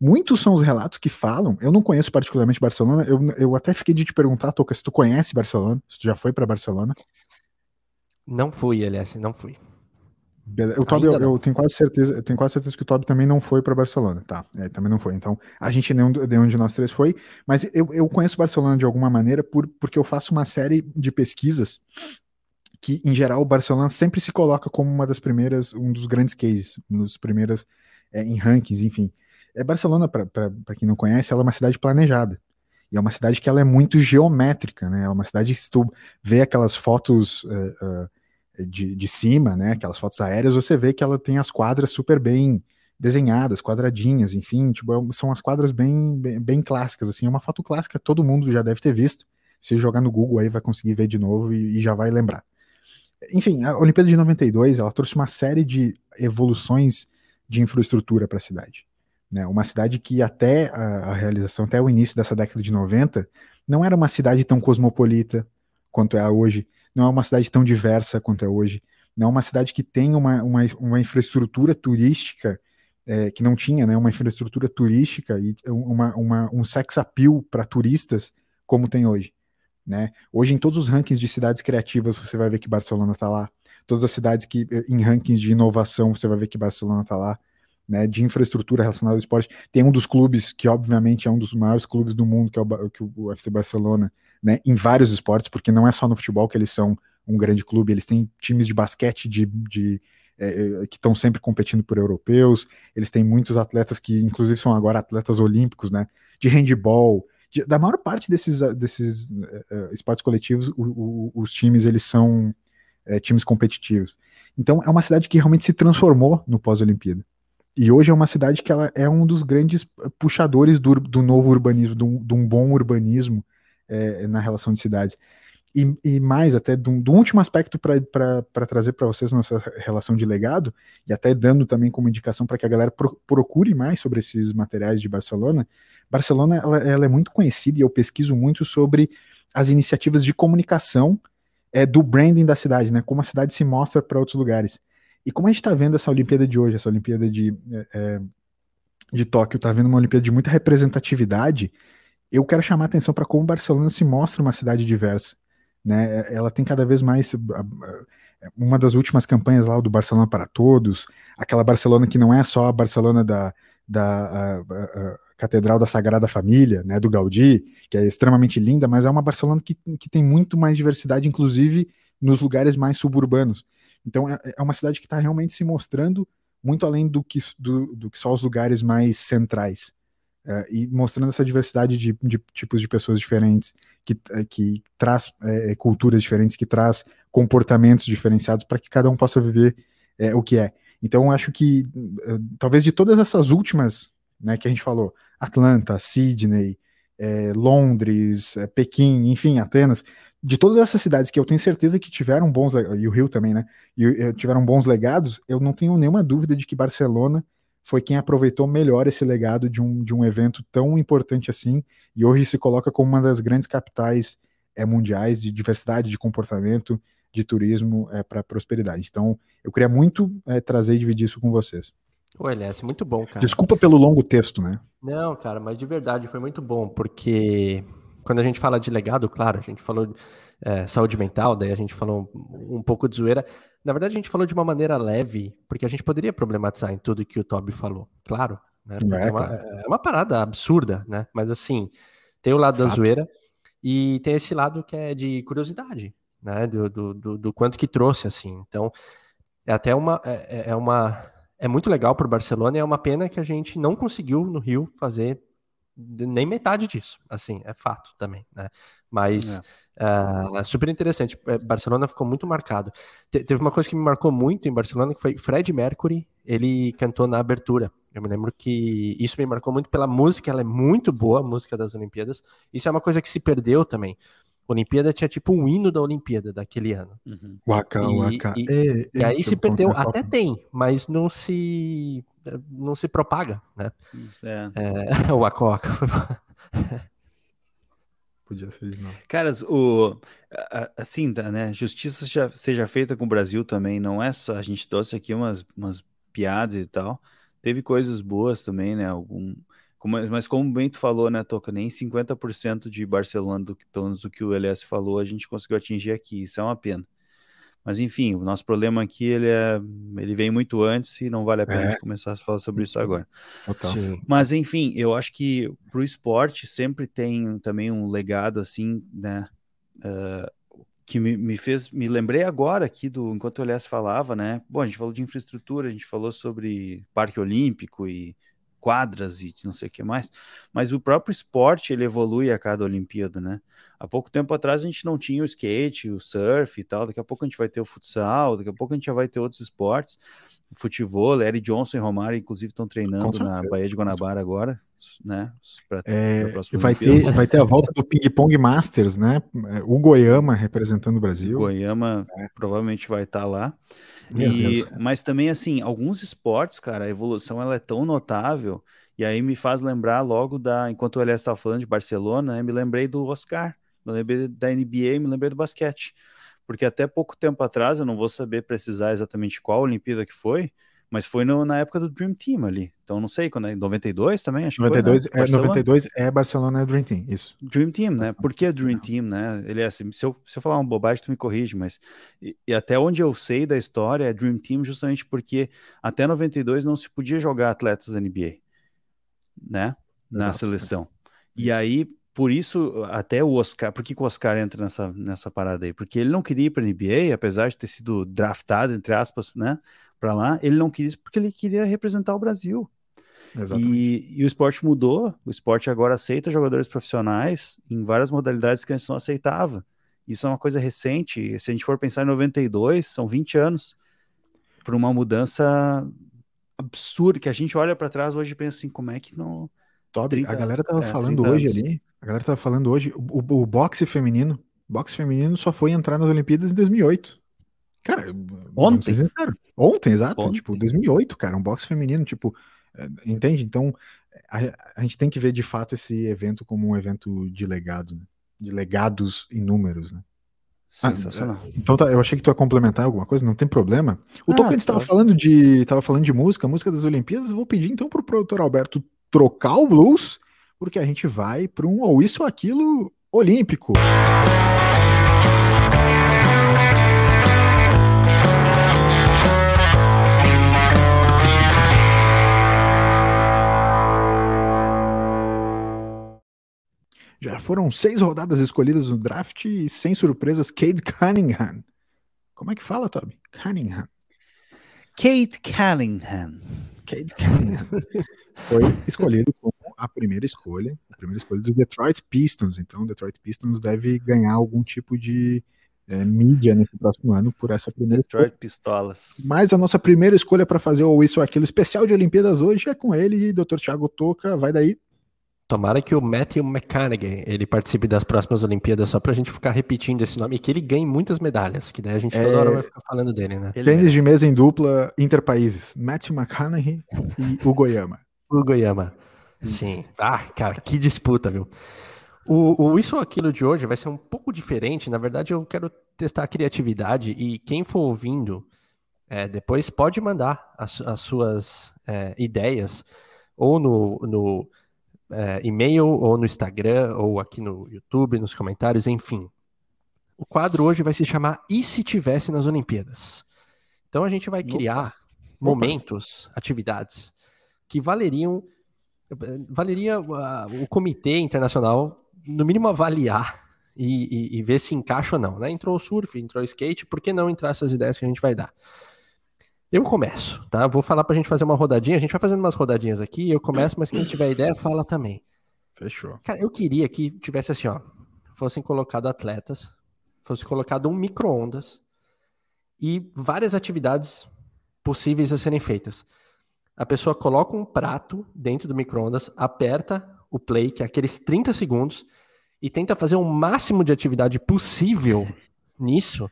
Muitos são os relatos que falam. Eu não conheço particularmente Barcelona. Eu, eu até fiquei de te perguntar, Toca, se tu conhece Barcelona, se tu já foi para Barcelona. Não fui, LS, não fui. O Toby, eu, eu, tenho quase certeza, eu tenho quase certeza que o Toby também não foi para Barcelona, tá? É, também não foi. Então, a gente nenhum, nenhum de nós três foi, mas eu, eu conheço Barcelona de alguma maneira por, porque eu faço uma série de pesquisas que, em geral, o Barcelona sempre se coloca como uma das primeiras, um dos grandes cases, um dos primeiros é, em rankings, enfim. É Barcelona, para quem não conhece, ela é uma cidade planejada. E é uma cidade que ela é muito geométrica, né? É uma cidade que se tu vê aquelas fotos uh, uh, de, de cima, né? Aquelas fotos aéreas, você vê que ela tem as quadras super bem desenhadas, quadradinhas, enfim, tipo, é são as quadras bem, bem, bem clássicas, assim, é uma foto clássica, todo mundo já deve ter visto. Se jogar no Google aí vai conseguir ver de novo e, e já vai lembrar. Enfim, a Olimpíada de 92, ela trouxe uma série de evoluções de infraestrutura para a cidade Né? Uma cidade que até a, a realização, até o início dessa década de 90, não era uma cidade tão cosmopolita quanto é hoje, não é uma cidade tão diversa quanto é hoje, não é uma cidade que tem uma, uma, uma infraestrutura turística é, que não tinha, né, uma infraestrutura turística e uma, uma, um sex appeal para turistas como tem hoje. Né? Hoje, em todos os rankings de cidades criativas, você vai ver que Barcelona está lá. Todas as cidades que, em rankings de inovação, você vai ver que Barcelona está lá. Né, de infraestrutura relacionada ao esporte. Tem um dos clubes que, obviamente, é um dos maiores clubes do mundo, que é o, que o FC Barcelona, né, em vários esportes, porque não é só no futebol que eles são um grande clube, eles têm times de basquete de, de é, é que estão sempre competindo por europeus, eles têm muitos atletas que, inclusive, são agora atletas olímpicos, né, de handball, de, da maior parte desses, desses uh, esportes coletivos, o, o, os times, eles são uh, times competitivos. Então, é uma cidade que realmente se transformou no pós-Olimpíada. E hoje é uma cidade que ela é um dos grandes puxadores do, do novo urbanismo, de um bom urbanismo é, na relação de cidades. E, e mais, até do, do último aspecto para trazer para vocês nossa relação de legado, e até dando também como indicação para que a galera pro, procure mais sobre esses materiais de Barcelona. Barcelona ela, ela, é muito conhecida e eu pesquiso muito sobre as iniciativas de comunicação é, do branding da cidade, né? Como a cidade se mostra para outros lugares. E como a gente está vendo essa Olimpíada de hoje, essa Olimpíada de, é, de Tóquio, está vendo uma Olimpíada de muita representatividade, eu quero chamar a atenção para como Barcelona se mostra uma cidade diversa. Né? Ela tem cada vez mais uma das últimas campanhas lá do Barcelona para Todos, aquela Barcelona que não é só a Barcelona da, da a, a Catedral da Sagrada Família, né, do Gaudí, que é extremamente linda, mas é uma Barcelona que, que tem muito mais diversidade, inclusive nos lugares mais suburbanos. Então é, é uma cidade que está realmente se mostrando muito além do que, do, do que só os lugares mais centrais. Uh, e mostrando essa diversidade de, de, tipos de pessoas diferentes, que, uh, que traz uh, culturas diferentes, que traz comportamentos diferenciados para que cada um possa viver o que é. Então, acho que talvez de todas essas últimas né, que a gente falou, Atlanta, Sydney, Londres, Pequim, enfim, Atenas, de todas essas cidades que eu tenho certeza que tiveram bons, e o Rio também, né, e, tiveram bons legados, eu não tenho nenhuma dúvida de que Barcelona foi quem aproveitou melhor esse legado de um, de um evento tão importante assim, e hoje se coloca como uma das grandes capitais é, mundiais de diversidade de comportamento, de turismo é, para prosperidade. Então, eu queria muito é, trazer e dividir isso com vocês. Ô, Elias, muito bom, cara. Desculpa pelo longo texto, né? Não, cara, mas de verdade foi muito bom, porque quando a gente fala de legado, claro, a gente falou de é, saúde mental, daí a gente falou um, um pouco de zoeira, na verdade, a gente falou de uma maneira leve, porque a gente poderia problematizar em tudo que o Toby falou, claro. Né? É, é, uma, é, uma, parada absurda, né? Mas assim, tem o lado Fato. da zoeira e tem esse lado que é de curiosidade, né? Do, do, do, do quanto que trouxe, assim. Então, é até uma. É, é, é uma. É muito legal para o Barcelona e é uma pena que a gente não conseguiu no Rio fazer nem metade disso, assim, é fato também, né? Mas é. uh, super interessante. É, Barcelona ficou muito marcado. Te teve uma coisa que me marcou muito em Barcelona, que foi Fred Mercury, ele cantou na abertura. Eu me lembro que isso me marcou muito pela música, ela é muito boa, a música das Olimpíadas. Isso é uma coisa que se perdeu também. A Olimpíada tinha tipo um hino da Olimpíada daquele ano. Uhum. Waka, e, waka. E, e, e aí se perdeu, até tem, mas não se não se propaga, né? É. É, *laughs* o foi *laughs* Podia ser não. Caras, o, assim, tá, né? Justiça já, seja feita com o Brasil também, não é só. A gente trouxe aqui umas, umas piadas e tal. Teve coisas boas também, né? Algum, como, mas como bem tu falou, né, Toca? Nem 50% de Barcelona, do, pelo menos do que o LS falou, a gente conseguiu atingir aqui. Isso é uma pena. Mas enfim, o nosso problema aqui ele é, ele vem muito antes e não vale a pena é. começar a falar sobre isso agora. Total. Mas enfim, eu acho que para o esporte sempre tem também um legado assim, né? Uh, que me, me, fez, me lembrei agora aqui do enquanto o Elias falava, né? Bom, a gente falou de infraestrutura, a gente falou sobre Parque Olímpico e quadras e não sei o que mais, mas o próprio esporte ele evolui a cada Olimpíada, né? Há pouco tempo atrás a gente não tinha o skate, o surf e tal, daqui a pouco a gente vai ter o futsal, daqui a pouco a gente já vai ter outros esportes, futebol, Larry Johnson e Romário inclusive estão treinando na Baía de Guanabara agora, né? Pra, é, pra vai, ter, vai ter a volta do Ping Pong Masters, né? O Goiama representando o Brasil. O Goiama é. provavelmente vai estar tá lá. E, mas também, assim, alguns esportes, cara, a evolução ela é tão notável E aí me faz lembrar logo da, enquanto o Elias estava falando de Barcelona, né, me lembrei do Oscar, me lembrei da NBA, me lembrei do basquete. Porque até pouco tempo atrás, eu não vou saber precisar exatamente qual Olimpíada que foi, mas foi no, na época do Dream Team ali. Então não sei, quando é 92 também, acho 92, que foi, né? é, 92 é Barcelona é Dream Team, isso. Dream Team, né? Por que Dream Team, né? Ele é assim, se eu, se eu falar uma bobagem, tu me corrige, mas e, e, até onde eu sei da história é Dream Team justamente porque até 92 não se podia jogar atletas NBA, né? Na Exato. seleção. E aí, por isso, até o Oscar, por que, que o Oscar entra nessa, nessa parada aí? Porque ele não queria ir para NBA, apesar de ter sido draftado, entre aspas, né? para lá, ele não quis porque ele queria representar o Brasil. E, e, o esporte mudou, o esporte agora aceita jogadores profissionais em várias modalidades que antes não aceitava. Isso é uma coisa recente, se a gente for pensar em 92, são 20 anos, por uma mudança absurda, que a gente olha para trás hoje e pensa assim, como é que não... 30, a galera tava é, falando hoje ali, a galera tava falando hoje, o, o, o boxe feminino, boxe feminino só foi entrar nas Olimpíadas em 2008. Cara, ontem. Ontem, exato. Ontem. Tipo, 2008, cara, um boxe feminino, tipo, é, entende? Então, a, a, gente tem que ver de fato esse evento como um evento de legado, né? de legados inúmeros, né? Sensacional. Ah, então tá, eu achei que tu ia complementar alguma coisa, não tem problema. O ah, Tocantins estava tá. falando de tava falando de música, música das Olimpíadas, eu vou pedir então pro produtor Alberto trocar o blues, porque a gente vai para um ou isso ou aquilo olímpico. Já foram seis rodadas escolhidas no draft e sem surpresas, Cade Cunningham. Como é que fala, Toby? Cunningham. Kate Cunningham. Cade Cunningham. Foi escolhido como a primeira escolha, a primeira escolha do Detroit Pistons. Então, o Detroit Pistons deve ganhar algum tipo de é, mídia nesse próximo ano por essa primeira Detroit escolha. Pistolas. Mas a nossa primeira escolha para fazer o Isso ou Aquilo especial de Olimpíadas hoje é com ele, Dr. Thiago Toca. Vai daí. Tomara que o Matthew McConaughey ele participe das próximas Olimpíadas só pra gente ficar repetindo esse nome e que ele ganhe muitas medalhas, que daí a gente toda é... hora vai ficar falando dele, né? Tênis de mesa em dupla interpaíses. Matthew McConaughey e o Goiama. O Goiama. Sim. Ah, cara, que disputa, viu? O, o Isso ou Aquilo de hoje vai ser um pouco diferente. Na verdade, eu quero testar a criatividade e quem for ouvindo, é, depois pode mandar as, as suas é, ideias ou no, no é, e-mail ou no Instagram ou aqui no YouTube, nos comentários, enfim. O quadro hoje vai se chamar E se tivesse nas Olimpíadas? Então a gente vai criar Opa. momentos, Opa. atividades que valeriam valeria uh, o comitê internacional no mínimo avaliar e, e, e, ver se encaixa ou não. Né? Entrou o surf, entrou o skate, por que não entrar essas ideias que a gente vai dar? Eu começo, tá? Vou falar pra gente fazer uma rodadinha. A gente vai fazendo umas rodadinhas aqui. Eu começo, mas quem tiver ideia, fala também. Fechou. Cara, eu queria que tivesse assim, ó. Fossem colocados atletas, fosse colocado um micro-ondas e várias atividades possíveis a serem feitas. A pessoa coloca um prato dentro do micro-ondas, aperta o play, que é aqueles 30 segundos, e tenta fazer o máximo de atividade possível nisso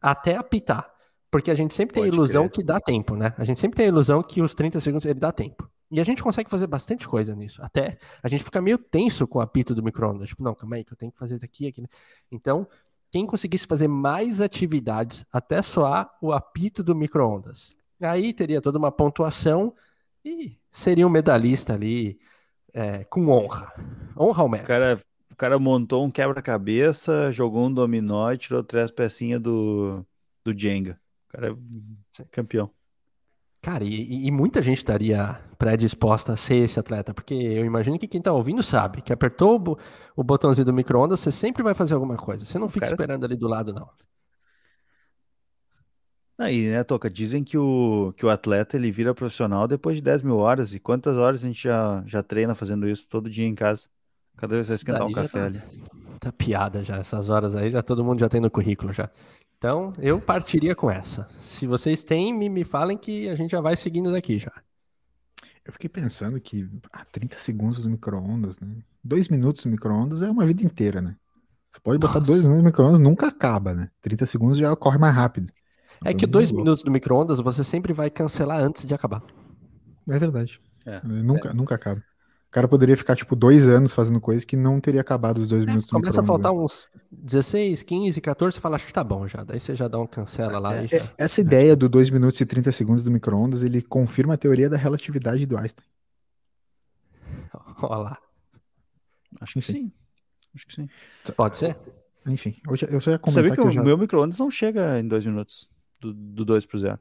até apitar. Porque a gente sempre tem a ilusão crer. que dá tempo, né? A gente sempre tem a ilusão que os 30 segundos ele dá tempo. E a gente consegue fazer bastante coisa nisso. Até a gente fica meio tenso com o apito do micro-ondas. Tipo, não, calma aí, que eu tenho que fazer isso aqui, aqui. Então, quem conseguisse fazer mais atividades até soar o apito do micro-ondas. Aí teria toda uma pontuação e seria um medalhista ali é, com honra. Honra ao mérito. O cara, o cara montou um quebra-cabeça, jogou um dominó e tirou três pecinhas do, do Jenga cara é campeão. Cara, e, e, muita gente estaria predisposta a ser esse atleta, porque eu imagino que quem tá ouvindo sabe que apertou o, o botãozinho do micro-ondas, você sempre vai fazer alguma coisa. Você não fica cara... esperando ali do lado, não. Aí, né, Toca, dizem que o, que o atleta ele vira profissional depois de 10 mil horas. E quantas horas a gente já, já treina fazendo isso todo dia em casa? Cada vez vai esquentar um café tá, ali. Tá piada já, essas horas aí, já todo mundo já tem no currículo já. Então, eu partiria com essa. Se vocês têm, me, me falem que a gente já vai seguindo daqui já. Eu fiquei pensando que ah, 30 segundos no micro-ondas, né? Dois minutos no micro-ondas é uma vida inteira, né? Você pode botar Nossa. dois minutos no micro-ondas, nunca acaba, né? 30 segundos já corre mais rápido. É que dois minutos no micro-ondas você sempre vai cancelar antes de acabar. É verdade. É. Nunca, é. nunca acaba. O cara poderia ficar, tipo, dois anos fazendo coisa que não teria acabado os dois é, minutos Começa a faltar uns 16, 15, 14, você fala, acho que tá bom já. Daí você já dá um cancela lá. É, já... Essa ideia do 2 minutos e 30 segundos do micro-ondas, ele confirma a teoria da relatividade do Einstein. Olha lá. Acho que sim. Acho que sim. Pode ser? Enfim, eu, eu só ia comentar Sabia que, que o já... meu micro-ondas não chega em dois minutos, do 2 pro 0.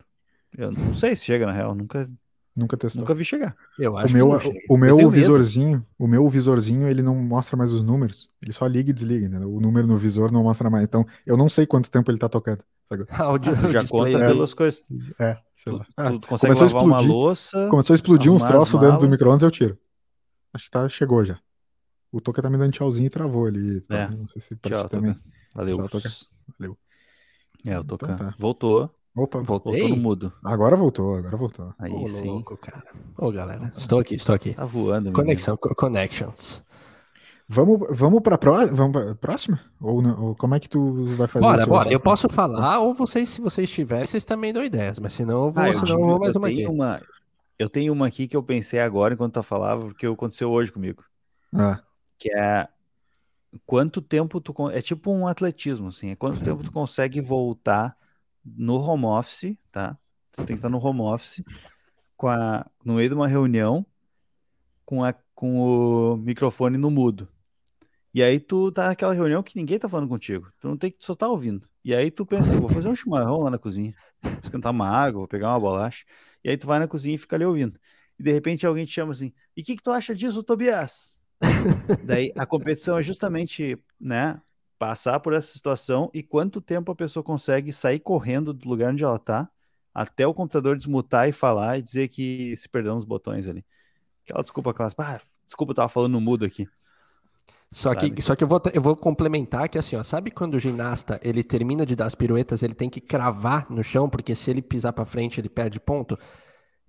Eu não sei se chega, na real, nunca... Nunca testou. Nunca vi chegar. Eu acho o meu, o meu visorzinho, medo. o meu visorzinho, ele não mostra mais os números. Ele só liga e desliga, né? O número no visor não mostra mais. Então, eu não sei quanto tempo ele tá tocando. *laughs* Ah, já conta é, pelas coisas. É, sei lá. Ah, tu, tu consegue começou a explodir, uma louça. Começou a explodir uns troços dentro do micro-ondas, eu tiro. Acho que tá, chegou já. O Toca tá me dando tchauzinho e travou ali. Tá? É. Não sei se Tchau, também. Valeu. Tchau. Valeu. É, o Toca então, tá. voltou. Opa, voltei. Voltou no mudo. Agora voltou, agora voltou. Aí Ô, sim. Louco, cara. Ô, galera, estou aqui, estou aqui. Tá voando. Conexão, co connections. Vamos, vamos para pró vamos pra próxima? Ou, não, ou, como é que tu vai fazer Bora, bora. Eu posso falar, ou vocês, se vocês tiverem, vocês também dão ideias, mas senão eu vou, ah, senão eu vou mais eu uma aqui. Uma, eu tenho uma aqui que eu pensei agora enquanto tu falava, porque aconteceu hoje comigo. Ah. Que é quanto tempo tu. É tipo um atletismo, assim. É quanto tempo tu consegue voltar no home office, tá? Tu tem que estar no home office, com a, no meio de uma reunião, com, a, com o microfone no mudo. E aí tu tá naquela reunião que ninguém tá falando contigo. Tu não tem que só tá ouvindo. E aí tu pensa, vou fazer um chimarrão lá na cozinha. Vou esquentar uma água, vou pegar uma bolacha. E aí tu vai na cozinha e fica ali ouvindo. E de repente alguém te chama assim, e o que, que tu acha disso, Tobias? Daí a competição é justamente, né, passar por essa situação e quanto tempo a pessoa consegue sair correndo do lugar onde ela tá até o computador desmutar e falar e dizer que se perdeu nos botões ali. Aquela desculpa clássica, ah, desculpa, eu tava falando no mudo aqui. Só que, só que eu, vou, eu vou complementar que assim, ó, sabe quando o ginasta ele termina de dar as piruetas, ele tem que cravar no chão, porque se ele pisar para frente ele perde ponto?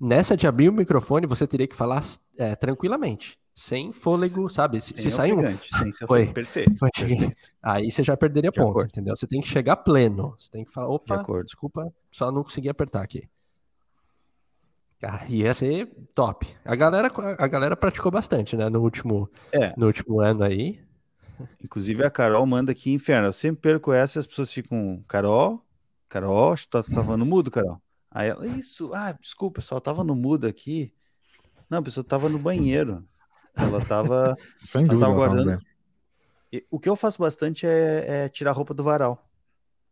Nessa de abrir o microfone, você teria que falar é, tranquilamente sem fôlego, sabe? Se, se sair um. Sem foi, perfeito, foi. perfeito. *laughs* Aí você já perderia de ponto, acordo. entendeu? Você tem que chegar pleno. Você tem que falar, opa, de desculpa, só não consegui apertar aqui. Ah, ia ser top. A galera, a galera praticou bastante, né? No último, é. no último ano aí. Inclusive a Carol manda aqui inferno. Eu sempre perco essa e as pessoas ficam, Carol, Carol, tá, tá falando mudo, Carol. Aí ela, isso, ah, desculpa, só tava no mudo aqui. Não, a pessoa tava no banheiro. Ela tava, *laughs* Sem ela tava guardando. o que eu faço bastante é, é, tirar a roupa do varal.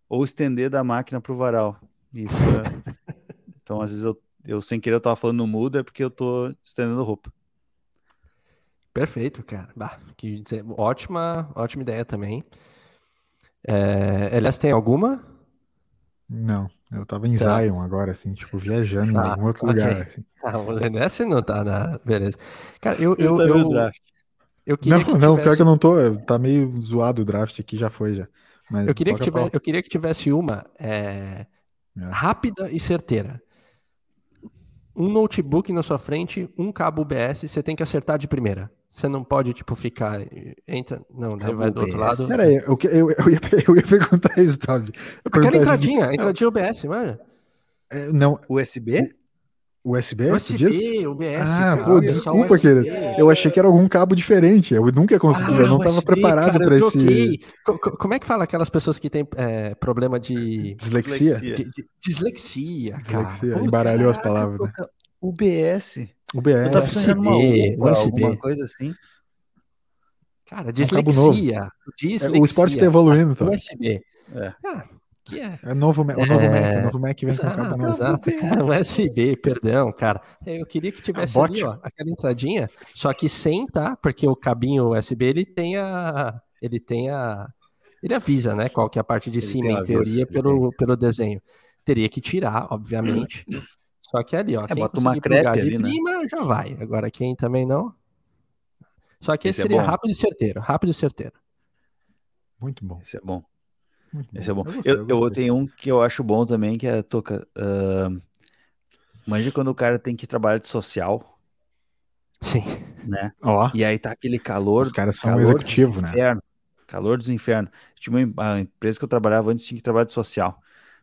Ou estender da máquina pro varal. Isso é... *laughs* então, às vezes, eu, eu sem querer eu tava falando no mudo, é porque eu tô estendendo roupa. Perfeito, cara. Bah, que ótima, ótima ideia também. É, Elias, tem alguma? Não, eu tava em tá. Zion agora, assim, tipo, viajando ah, em algum outro okay. lugar. Assim. *laughs* Ah, o Lenesse não tá na. Beleza. Cara, eu. eu, eu, eu, eu queria não, que não, tivesse... pior que eu não tô. Tá meio zoado o draft aqui, já foi já. Mas eu, queria que tivesse, eu queria que tivesse uma é, é. rápida e certeira. Um notebook na sua frente, um cabo UBS, você tem que acertar de primeira. Você não pode, tipo, ficar. Entra. Não, daí vai do outro lado. Peraí, eu, eu, eu, ia, eu ia perguntar isso, Tavi. Aquela entradinha, isso. entradinha UBS, mano. É, não. USB? USB, USB, diz? UBS. Ah, cara, pô, desculpa, querido. Eu achei que era algum cabo diferente. Eu nunca consegui, ah, eu não estava preparado para esse. Como é que fala aquelas pessoas que têm é, problema de. Dislexia? De, de, dislexia, cara. Dislexia, embaralhou as palavras. UBS. UBS. Eu tava pensando uma, USB. alguma coisa assim. Cara, dislexia. dislexia. É, o esporte está evoluindo, tá? USB. É. Ah, que é? É novo, o novo é... Mac, o novo Mac vem com cabo novo. Exato, cara, USB, perdão, cara. Eu queria que tivesse ali, ó, aquela entradinha, só que sem, tá? Porque o cabinho USB, ele tem a... Ele tem a... Ele avisa, né, qual que é a parte de ele cima, em teoria, pelo, pelo desenho. Teria que tirar, obviamente. Só que ali, ó, é, quem bota uma crepe ali, né? prima, já vai. Agora, quem também não... Só que esse, esse é seria rápido e certeiro, rápido e certeiro. Muito bom. Esse é bom. Esse é bom. Eu, eu, eu, tenho um que eu acho bom também, que é toca. Uh, imagina quando o cara tem que trabalhar de social. Sim. Né? Ó. E aí tá aquele calor. Os caras são executivo, né? Inferno, calor dos infernos. Tinha uma a empresa que eu trabalhava antes tinha que trabalhar de social.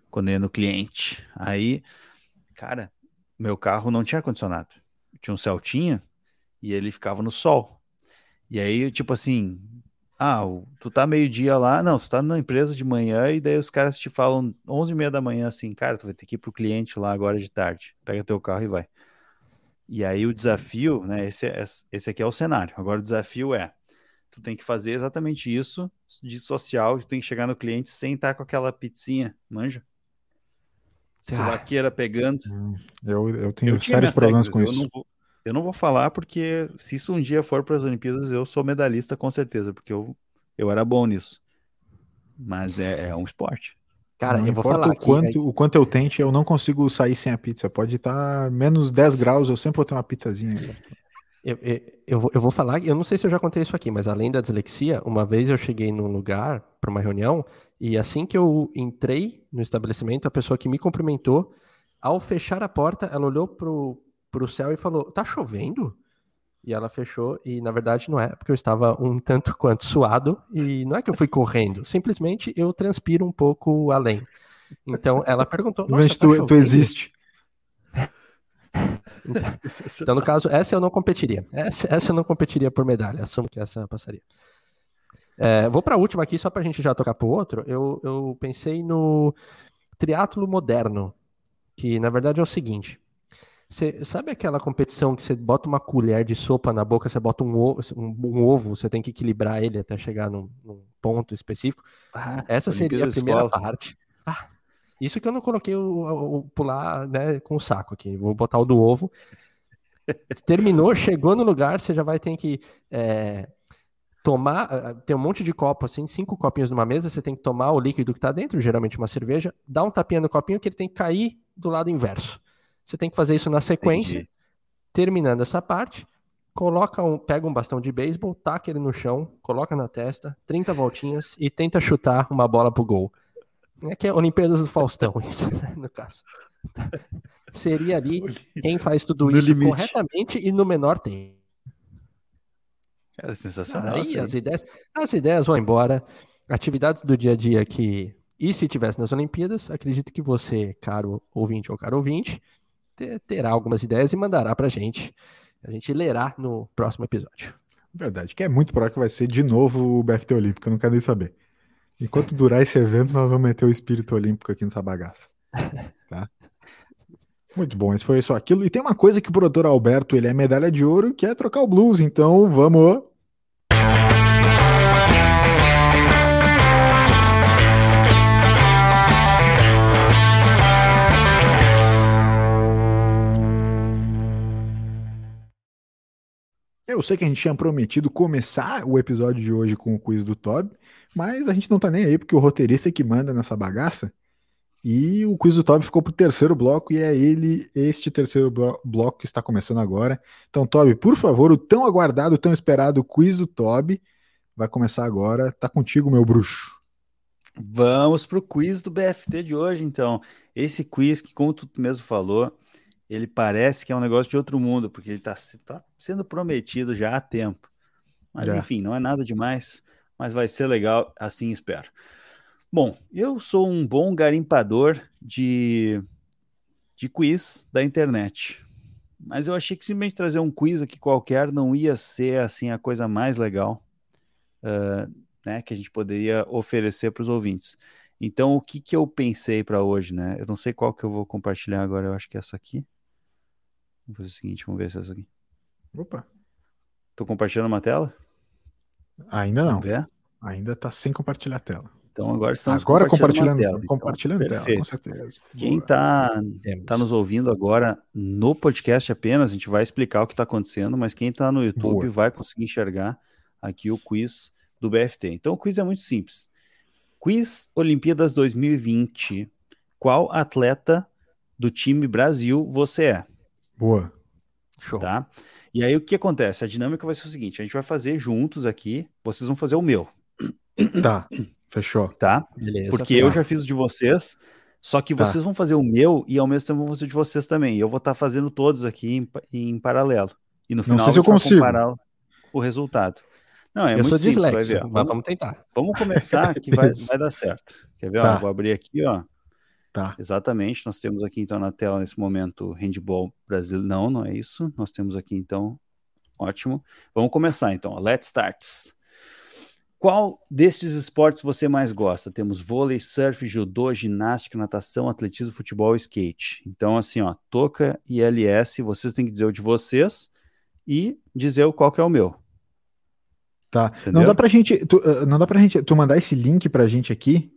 Quando ia no cliente. Aí, cara, meu carro não tinha ar-condicionado. tinha um Celtinha e ele ficava no sol. E aí, tipo assim, ah, tu tá meio-dia lá, não, tu tá na empresa de manhã e daí os caras te falam 11 e meia da manhã assim, cara, tu vai ter que ir pro cliente lá agora de tarde. Pega teu carro e vai. E aí o desafio, né, esse, é, esse aqui é o cenário. Agora o desafio é, tu tem que fazer exatamente isso de social, tu tem que chegar no cliente sem estar com aquela pizzinha, manja? Suvaqueira pegando. Hum, eu, eu tenho eu sérios problemas com eu isso. Não vou, eu não vou falar porque se isso um dia for para as Olimpíadas, eu sou medalhista com certeza, porque eu, eu era bom nisso. Mas é, é um esporte. Cara, não eu vou falar o quanto, o quanto eu tente, eu não consigo sair sem a pizza. Pode estar tá menos 10 graus, eu sempre vou ter uma pizzazinha. Eu, eu, eu, vou, falar, eu não sei se eu já contei isso aqui, mas além da dislexia, uma vez eu cheguei num lugar para uma reunião e assim que eu entrei no estabelecimento, a pessoa que me cumprimentou, ao fechar a porta, ela olhou pro, pro céu e falou: Tá chovendo? E ela fechou, e na verdade não é, porque eu estava um tanto *laughs* quanto suado, e não é que eu fui correndo, simplesmente eu transpiro um pouco além. Então ela perguntou: Mas tá tu, tu existe. *laughs* Então, no caso, essa eu não competiria. Essa, essa eu não competiria por medalha. Assumo que essa passaria. É, vou para a última aqui, só para a gente já tocar para o outro. Eu, eu pensei no triatlo moderno, que na verdade é o seguinte. Você sabe aquela competição que você bota uma colher de sopa na boca, você bota um ovo, um, um ovo você tem que equilibrar ele até chegar num, num ponto específico? Ah, Essa seria a primeira escola. parte. Isso que eu não coloquei o, o, pular né, com o saco aqui. Vou botar o do ovo. Terminou, chegou no lugar, você já vai ter que é, tomar. Tem um monte de copo, assim, cinco copinhos numa mesa. Você tem que tomar o líquido que está dentro, geralmente uma cerveja, dar um tapinha no copinho que ele tem que cair do lado inverso. Você tem que fazer isso na sequência. Entendi. Terminando essa parte, coloca um, pega um bastão de beisebol, taca ele no chão, coloca na testa, 30 voltinhas e tenta chutar uma bola pro gol. É que é Olimpíadas do Faustão, *laughs* isso, no caso. Seria ali quem faz tudo no isso limite. corretamente e no menor tempo. Cara, sensacional. Aí as ideias, as ideias vão embora. Atividades do dia a dia que. E se tivesse nas Olimpíadas, acredito que você, caro ouvinte ou caro ouvinte, terá algumas ideias e mandará pra gente. A gente lerá no próximo episódio. Verdade, que é muito provável que vai ser de novo o BFT Olímpico, eu não quero nem saber. Enquanto durar esse evento, nós vamos meter o espírito olímpico aqui nessa bagaça. *laughs* Tá? Muito bom, esse foi só aquilo. E tem uma coisa que o produtor Alberto, ele é medalha de ouro, que é trocar o blues. Então, vamos Eu sei que a gente tinha prometido começar o episódio de hoje com o quiz do Toby, mas a gente não tá nem aí, porque o roteirista é que manda nessa bagaça. E o quiz do Toby ficou pro terceiro bloco, e é ele, este terceiro blo bloco que está começando agora. Então, Toby, por favor, o tão aguardado, tão esperado quiz do Toby vai começar agora. Tá contigo, meu bruxo. Vamos pro quiz do BFT de hoje, então. Esse quiz que, como tu mesmo falou, ele parece que é um negócio de outro mundo, porque ele está tá sendo prometido já há tempo. Mas enfim, não é nada demais, mas vai ser legal, assim espero. Bom, eu sou um bom garimpador de, de quiz da internet. Mas eu achei que simplesmente trazer um quiz aqui qualquer não ia ser assim a coisa mais legal uh, né, que a gente poderia oferecer para os ouvintes. Então, o que, que eu pensei para hoje, né? Eu não sei qual que eu vou compartilhar agora, eu acho que é essa aqui. Vamos fazer o seguinte, vamos ver se é essa aqui. Opa. Tô compartilhando uma tela? Ainda não. Ainda tá sem compartilhar a tela. Então agora estamos agora compartilhando, compartilhando tela. Então. Compartilhando então, tela, com certeza. Quem está tá nos ouvindo agora no podcast apenas, a gente vai explicar o que está acontecendo, mas quem está no YouTube Boa. vai conseguir enxergar aqui o quiz do BFT. Então o quiz é muito simples. Quiz Olimpíadas 2020. Qual atleta do time Brasil você é? Boa. Show. Tá? E aí o que acontece? A dinâmica vai ser o seguinte: a gente vai fazer juntos aqui, vocês vão fazer o meu. *coughs* Tá, fechou. Tá? Beleza. Porque tá. eu já fiz o de vocês, só que tá. vocês vão fazer o meu e ao mesmo tempo vão fazer o de vocês também. E eu vou estar tá fazendo todos aqui em, em, paralelo. E no final Não sei se eu consigo. comparar o resultado. Não, é eu muito sou simples, dislexo, vamos, vamos, tentar. Vamos começar *laughs* que vai, vai dar certo. Quer ver? Tá. Ó, vou abrir aqui, ó. Tá. Exatamente. Nós temos aqui então na tela nesse momento handball Brasil. Não, não é isso. Nós temos aqui então. Ótimo. Vamos começar então. Let's start. Qual destes esportes você mais gosta? Temos vôlei, surf, judô, ginástica, natação, atletismo, futebol e skate. Então, assim, ó, Toca e LS, vocês têm que dizer o de vocês e dizer qual que é o meu. Tá. Entendeu? Não dá pra gente. Tu, uh, não dá pra gente. Tu mandar esse link pra gente aqui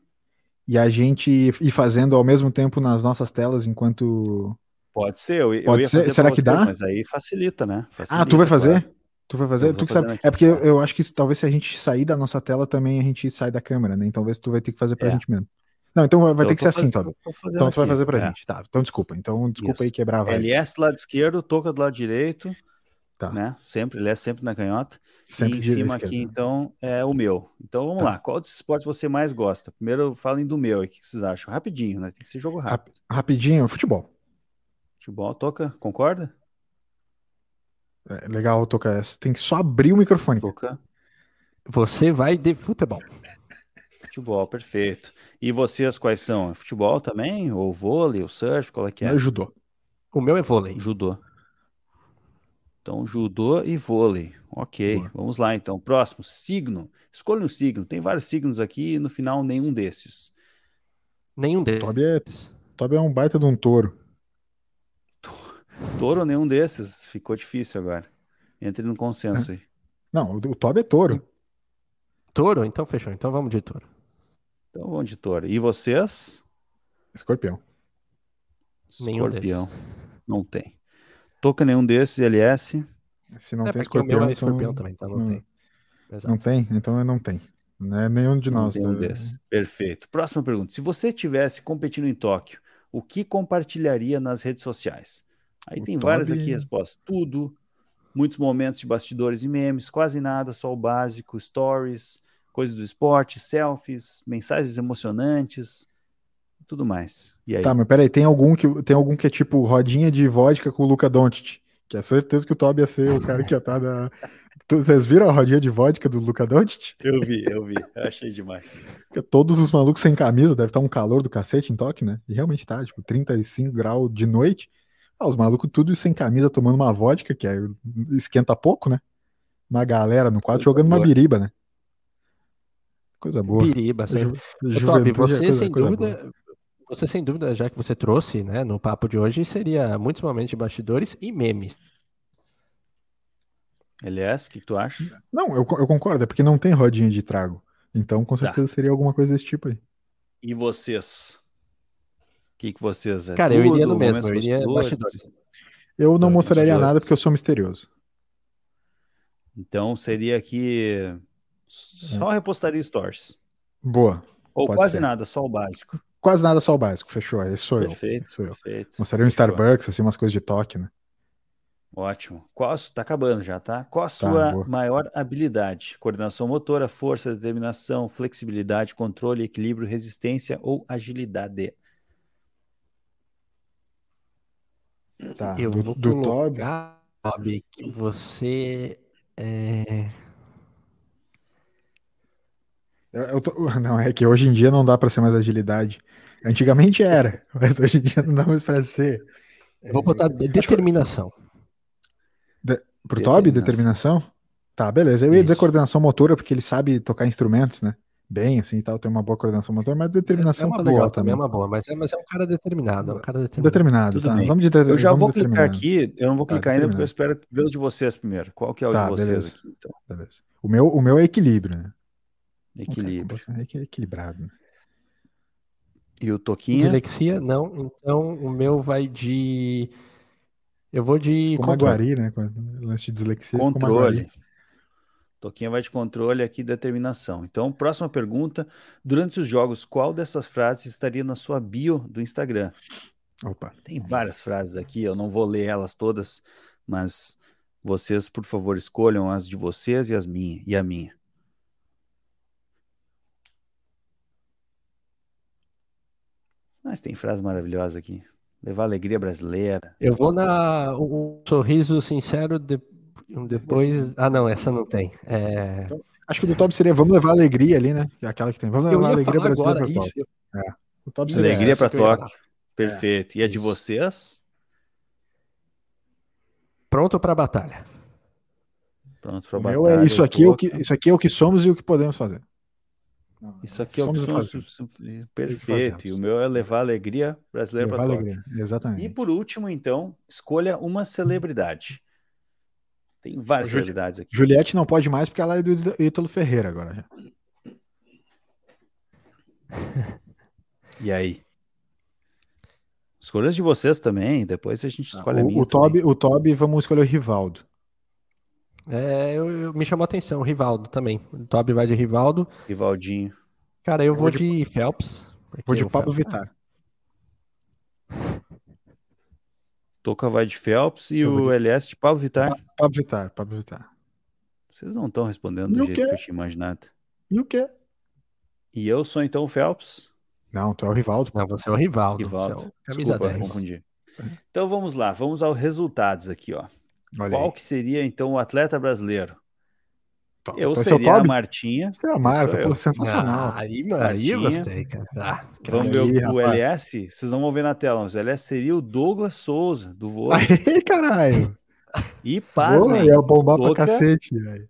e a gente ir fazendo ao mesmo tempo nas nossas telas enquanto. Pode ser, eu, Pode eu ser. Será que você, dá? Mas aí facilita, né? Facilita, ah, tu vai fazer? Tu vai fazer? Tu que sabe. É porque eu, eu, acho que talvez se a gente sair da nossa tela também a gente sai da câmera, né? Então talvez tu vai ter que fazer pra é. gente mesmo. Não, então vai, vai ter que ser assim, Todd. Então tu vai fazer pra é. gente. Tá, então desculpa. Então desculpa Isso. aí quebrar a LS do lado esquerdo, toca do lado direito. Tá. Né? Sempre, ele é sempre na canhota. Sempre e em cima aqui, então, é o meu. Então vamos tá. lá. Qual dos esportes você mais gosta? Primeiro falem do meu. O que vocês acham? Rapidinho, né? Tem que ser jogo rápido. Rapidinho, futebol. Futebol, toca, concorda? É legal, Toca. Tem que só abrir o microfone. Toca. Você vai de futebol. Futebol, perfeito. E vocês quais são? Futebol também? Ou vôlei, ou surf? Qual é que é? Meu judô. O meu é vôlei. Judô. Então, judô e vôlei. Ok, Boa. vamos lá então. Próximo, signo. Escolha um signo. Tem vários signos aqui e no final nenhum desses. Nenhum desses. Toby é, Toby é um baita de um touro. Touro, nenhum desses. Ficou difícil agora. Entre no consenso é. aí. Não, o, Toby é touro. Touro? Então fechou. Então vamos de touro. Então vamos de touro. E vocês? Escorpião. Nenhum Escorpião. Desses. Não tem. Toca nenhum desses, LS. Se não é, tem escorpião. O meu é escorpião então... também, então não, não tem. Exato. Não tem? Então não tem. Não é nenhum de não nós. Nenhum né? desses. Perfeito. Próxima pergunta. Se você tivesse competindo em Tóquio, o que compartilharia nas redes sociais? Aí o tem Toby... várias aqui respostas. Tudo, muitos momentos de bastidores e memes, quase nada, só o básico, stories, coisas do esporte, selfies, mensagens emocionantes, tudo mais. E aí? Tá, mas peraí, tem algum que tem algum que é tipo rodinha de vodka com o Luca Doncic, que é certeza que o Toby ia ser o cara que ia estar tá na... Vocês viram a rodinha de vodka do Luca Doncic? Eu vi, eu vi. Eu achei demais. Todos os malucos sem camisa, deve estar tá um calor do cacete em toque, né? E realmente tá, tipo, 35 graus de noite. Ah, os malucos tudo sem camisa tomando uma vodka, que é, esquenta pouco, né? Uma galera no quadro jogando boa. uma biriba, né? Coisa boa. Biriba, Ju, Top, você coisa, sem coisa dúvida, boa. Você sem dúvida, já que você trouxe, né, no papo de hoje, seria muitos momentos de bastidores e memes. Elias, o que, que, tu acha? Não, eu, eu, concordo, é porque não tem rodinha de trago. Então, com tá. certeza tá. seria alguma coisa desse tipo aí. E vocês? que, que vocês. É Cara, tudo, eu iria no mesmo, eu iria bastidores. Eu não mostraria bastidores. nada porque eu sou misterioso. Então seria aqui. Só é. repostaria stories. Boa. Ou quase ser. nada, só o básico. Quase nada, só o básico, fechou. Esse sou perfeito, eu. Sou perfeito. Eu. Mostraria um Starbucks, assim, umas coisas de toque, né? Ótimo. Qual, tá acabando já, tá? Qual a tá, sua tá, maior habilidade? Coordenação motora, força, determinação, flexibilidade, controle, equilíbrio, resistência ou agilidade? Tá, eu do, vou do colocar, Toby, que você é... Eu, eu tô... *laughs* Não, é que hoje em dia não dá para ser mais agilidade. Antigamente era, *laughs* mas hoje em dia não dá mais para ser. Eu vou botar determinação. De... Pro determinação. Toby, determinação? Tá, beleza. Eu ia Isso. dizer coordenação motora, porque ele sabe tocar instrumentos, né? bem, assim, e tal, tem uma boa coordenação motor, mas determinação é, é tá boa, legal também. É uma boa, mas é, mas é um cara determinado, é um cara determinado. Determinado, tá. Vamos de Eu já vou clicar aqui, eu não vou tá, clicar tá, ainda porque eu espero ver o de vocês primeiro. Qual que é o tá, de vocês beleza. aqui, então? Beleza. O meu, o meu é equilíbrio, né? Equilíbrio. É equilibrado. Né? E o Toquinha? Dislexia, não. Então o meu vai de... Eu vou de... Como Maguari, né? Lance de dislexia. Controle. Toquinha vai de controle aqui determinação. Então, próxima pergunta. Durante os jogos, qual dessas frases estaria na sua bio do Instagram? Opa. Tem várias frases aqui, eu não vou ler elas todas, mas vocês, por favor, escolham as de vocês e as minhas e a minha. Mas tem frase maravilhosa aqui. Levar alegria brasileira. Eu vou na um sorriso sincero de depois. Ah, não, essa não tem. É... Então, acho que o do top seria Vamos levar alegria ali, né? É aquela que tem. Vamos levar alegria brasileira pro top. É. O Toby Alegria para Tóquio. Perfeito. E a de vocês? Pronto para a batalha. Pronto para a batalha. É, isso, aqui é o que, isso aqui é o que somos e o que podemos fazer. Isso aqui é o que. Perfeito. E o meu é levar alegria brasileira para alegria. Exatamente. E por último, então, escolha uma celebridade. Tem várias Ju... celebridades aqui. Juliette não pode mais porque ela é do Ítalo Ferreira agora. *laughs* e aí? Escolhas de vocês também, depois a gente escolhe o, a minha. O Toby, o Toby, vamos escolher o Rivaldo. É, eu, eu, me chamou a atenção, Rivaldo também. O Toby vai de Rivaldo. Rivaldinho. Cara, eu, eu vou, de, de Phelps. Vou de Pablo Vittar. *laughs* Toca vai de Phelps e o de... LS de Pablo Vittar. Pablo Vittar, Pablo Vittar. Vocês não estão respondendo do jeito que eu tinha imaginado. E o quê? E eu sou então o Phelps? Não, tu é o Rivaldo. Não, você é o Rivaldo. Rivaldo. É o camisa Desculpa, 10. confundi. Então vamos lá, vamos aos resultados aqui, ó. Olha Qual aí. que seria então o atleta brasileiro? Eu então, seria a Martinha. Você é a Marta, pô, sensacional. Ah, aí, aí eu gostei, cara. Ah, Vamos ver o, o LS? Vocês não vão ver na tela, mas o LS seria o Douglas Souza, do vôlei. Aí, caralho! E pasmem. É bombar pra cacete, velho.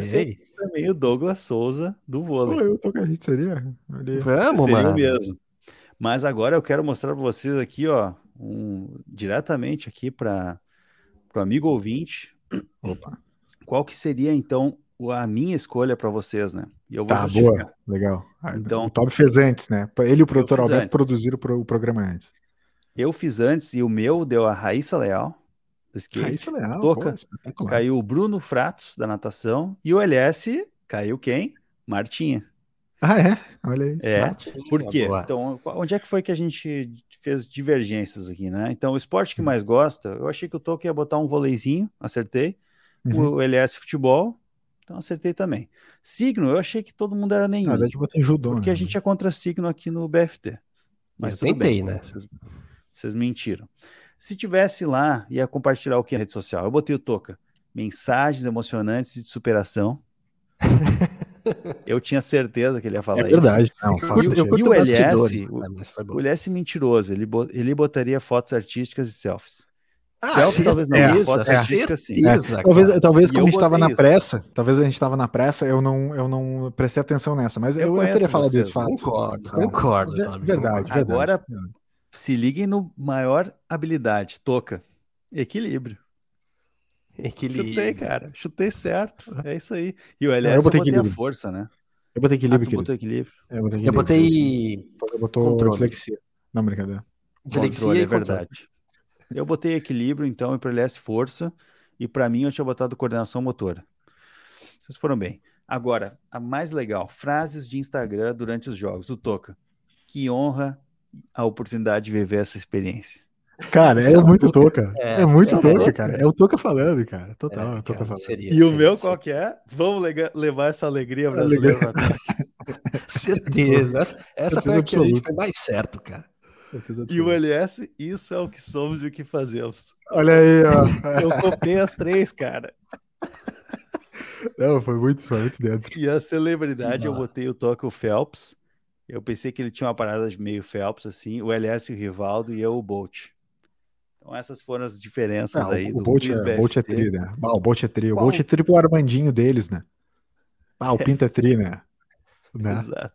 Seria também o Douglas Souza, do vôlei. Pô, eu tô com a gente seria? Vamos, mano. mesmo. Mas agora eu quero mostrar para vocês aqui, ó, um, diretamente aqui para o amigo ouvinte. Opa. Qual que seria, então, a minha escolha para vocês, né? E eu vou tá, justificar. boa, legal. Ah, então, o Toby fez antes, né? Ele e o produtor Alberto produziram o programa antes. Eu fiz antes e o meu deu a Raíssa Leal, do skate. Raíssa Leal, Toca, pô, caiu o Bruno Fratos, da natação, e o LS caiu quem? Martinha. Ah, é? Olha aí. É, por quê? Boa. Então, onde é que foi que a gente fez divergências aqui, né? Então, o esporte que hum. mais gosta, eu achei que o Toca ia botar um voleizinho, acertei. Uhum. O LS futebol, então acertei também. Signo, eu achei que todo mundo era nenhum. Na verdade, botei judô. Porque né? a gente é contra signo aqui no BFT. Mas eu tentei, bem, né? Vocês, vocês mentiram. Se tivesse lá, ia compartilhar o que na rede social? Eu botei o Toca. Mensagens emocionantes de superação. *laughs* eu tinha certeza que ele ia falar é verdade. isso. Não, eu, eu, e o LS, o, né, o LS mentiroso, ele, ele botaria fotos artísticas e selfies. Ah, Selfie, talvez não, é, foto é, artística sim. É. Talvez, talvez como a gente estava na isso. pressa, talvez a gente estava na pressa, eu não, eu não prestei atenção nessa, mas eu, eu, eu teria falado desse fato. Concordo, concordo. Verdade, verdade. Agora, se liguem no maior habilidade, toca. Equilíbrio. *laughs* Equilíbrio. Chutei, cara. Chutei certo. É isso aí. E o LS eu botei, botei a força, né? Eu botei equilíbrio. Ah, botou equilíbrio. É, eu botei equilíbrio. Eu botei. Eu botou dislexia. Não, brincadeira. Dislexia controle, é verdade. Eu botei equilíbrio, então, e para LS força. E para mim eu tinha botado coordenação motora. Vocês foram bem. Agora, a mais legal, frases de Instagram durante os jogos. O Toca. Que honra a oportunidade de viver essa experiência. Cara, é, é muito Toca. É, é muito é, Toca, cara. É o Toca falando, cara. Total, é, Toca falando. Seria, e seria, o meu qual que é? Vamos levar essa alegria brasileira alegria. *laughs* Certeza. Essa, essa foi a que a gente foi mais certo, cara. E o LS, isso é o que somos e o que fazemos. Olha aí, ó. Eu copiei as três, cara. Não, foi muito, foi muito dentro. E a celebridade, eu botei o Toque o Phelps. Eu pensei que ele tinha uma parada de meio Phelps, assim. O LS e o Rivaldo e eu o Bolt. Então essas foram as diferenças ah, aí. O, Bolt, é, Bolt é tri, né? Ah, o Bolt é tri. O Bolt é tri pro Armandinho deles, né? Ah, o *laughs* Pinta é tri, né? né? Exato.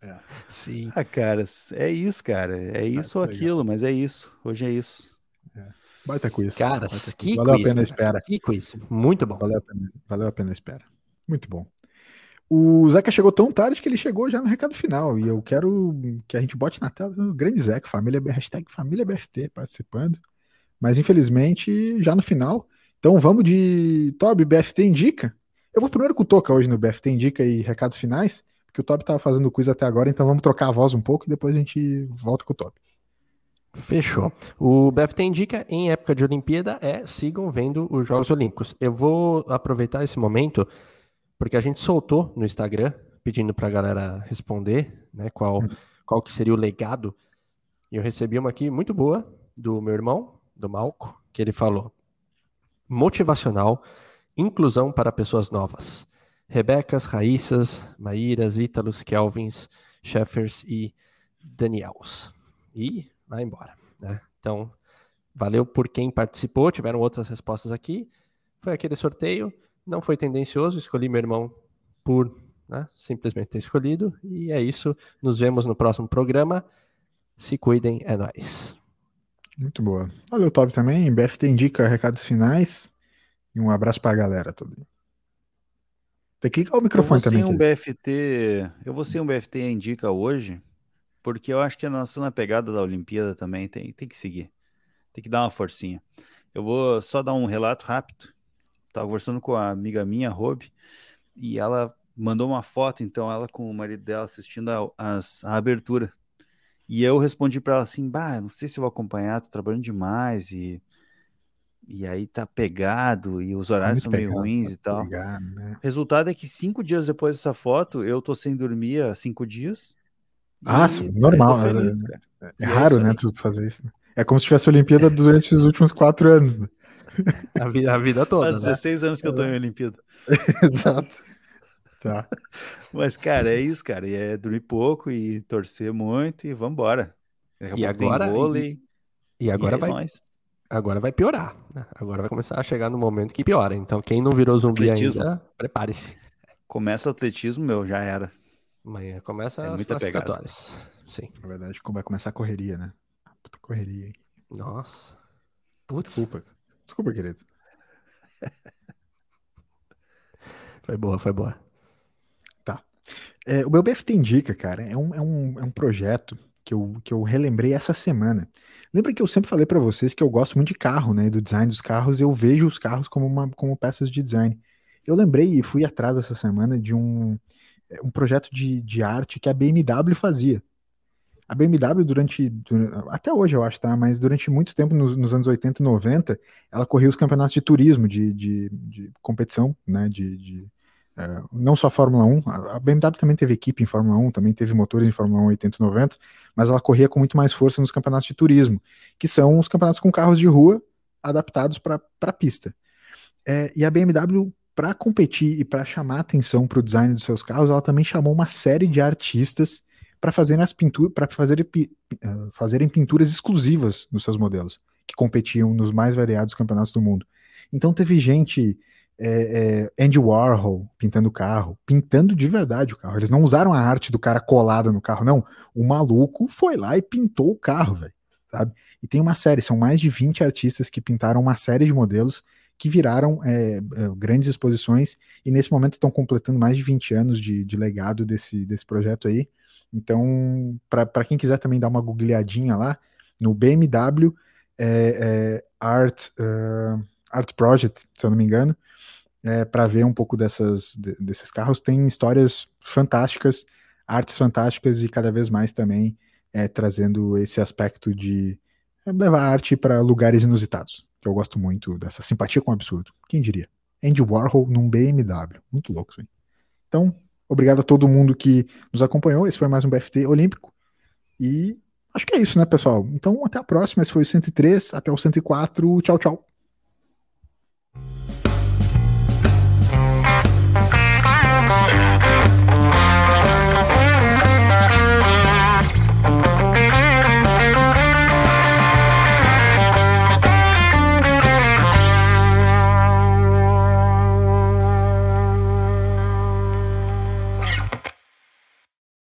É. Sim. Ah, cara, é isso, cara. É isso ou aquilo, mas é isso. Hoje é isso. É. Baita quiz. Cara, que Valeu quiz, a pena a espera. Que quiz. Muito bom. Valeu a, pena, valeu a pena a espera. Muito bom. O Zeca chegou tão tarde que ele chegou já no recado final. E eu quero que a gente bote na tela o grande Zeca, família, hashtag família BFT participando. Mas infelizmente, já no final. Então vamos de Toby, BFT Indica. Eu vou primeiro com o Toca hoje no BFT Indica e recados finais porque o Top estava fazendo quiz até agora, então vamos trocar a voz um pouco e depois a gente volta com o Top. Fechou. O BFT indica em época de Olimpíada é sigam vendo os Jogos Olímpicos. Eu vou aproveitar esse momento porque a gente soltou no Instagram pedindo para a galera responder, né, qual hum. qual que seria o legado. E eu recebi uma aqui muito boa do meu irmão, do Malco, que ele falou: motivacional, inclusão para pessoas novas. Rebecas, Raíssas, Maíras, Ítalos, Kelvins, Sheffers e Daniels. E vai embora. Né? Então, valeu por quem participou. Tiveram outras respostas aqui. Foi aquele sorteio. Não foi tendencioso. Escolhi meu irmão por né, simplesmente ter escolhido. E é isso. Nos vemos no próximo programa. Se cuidem, é nóis. Muito boa. Valeu, Top, também. BFT indica recados finais. E um abraço pra galera toda. Tem que ligar o microfone eu vou também. Um BFT, eu vou ser um BFT indica hoje, porque eu acho que nós estamos na pegada da Olimpíada também, tem, tem que seguir. Tem que dar uma forcinha. Eu vou só dar um relato rápido. Estava conversando com a amiga minha, Rob, e ela mandou uma foto, então, ela com o marido dela assistindo a, a, a abertura. E eu respondi para ela assim: bah, não sei se eu vou acompanhar, tô trabalhando demais e e aí tá pegado e os tá horários são meio pegado, ruins tá e tal. Pegado, né? Resultado é que cinco dias depois dessa foto, eu tô sem dormir há cinco dias. Ah, sim, normal. Feliz, é, é, é raro, né, tu fazer isso. Né? É como se tivesse Olimpíada durante os últimos quatro anos. Né? A, vida, a vida toda. Faz 16 né? anos que eu tô em Olimpíada. *laughs* Exato. Tá. Mas, cara, é isso, cara. E é dormir pouco e torcer muito e vambora. e agora, e, e, agora e vai. Nós agora vai piorar. Né? Agora vai começar a chegar no momento que piora. Então, quem não virou zumbi atletismo. ainda, prepare-se. Começa o atletismo, meu, já era. Amanhã começa é as classificatórias. Pegada. Sim. Na verdade, vai começar a correria, né? Puta correria. Nossa. Putz. Desculpa. Desculpa, querido. *laughs* foi boa, foi boa. Tá. É, o meu BFT Indica, cara, é um, é um, é um projeto que eu, que eu relembrei essa semana. Lembra que eu sempre falei para vocês que eu gosto muito de carro, né? Do design dos carros, eu vejo os carros como, uma, como peças de design. Eu lembrei e fui atrás essa semana de um, é, um projeto de, de arte que a BMW fazia. A BMW, durante, durante, Até hoje, eu acho, tá? Mas durante muito tempo, nos, nos anos 80 e 90, ela corria os campeonatos de turismo, de, de, de competição, né? De, de Uh, não só a Fórmula 1, a BMW também teve equipe em Fórmula 1, também teve motores em Fórmula 1 80 e 90, mas ela corria com muito mais força nos campeonatos de turismo, que são os campeonatos com carros de rua adaptados para a pista. É, e a BMW, para competir e para chamar atenção para o design dos seus carros, ela também chamou uma série de artistas para fazerem as pinturas, para fazerem, uh, fazerem pinturas exclusivas nos seus modelos, que competiam nos mais variados campeonatos do mundo. Então teve gente é, é, Andy Warhol pintando o carro, pintando de verdade o carro. Eles não usaram a arte do cara colada no carro, não. O maluco foi lá e pintou o carro, velho, sabe? E tem uma série, são mais de 20 artistas que pintaram uma série de modelos que viraram é grandes exposições e nesse momento estão completando mais de 20 anos de, de legado desse, desse projeto aí. Então, para quem quiser também dar uma googleadinha lá, no BMW é, é, Art, uh, Art Project, se eu não me engano, é, para ver um pouco dessas, desses carros. Tem histórias fantásticas, artes fantásticas e cada vez mais também é, trazendo esse aspecto de levar arte para lugares inusitados. Que eu gosto muito dessa simpatia com o absurdo. Quem diria? Andy Warhol num BMW. Muito louco isso aí. Então, obrigado a todo mundo que nos acompanhou. Esse foi mais um BFT Olímpico. E acho que é isso, né, pessoal? Então, até a próxima. Esse foi o 103, até o 104. Tchau, tchau.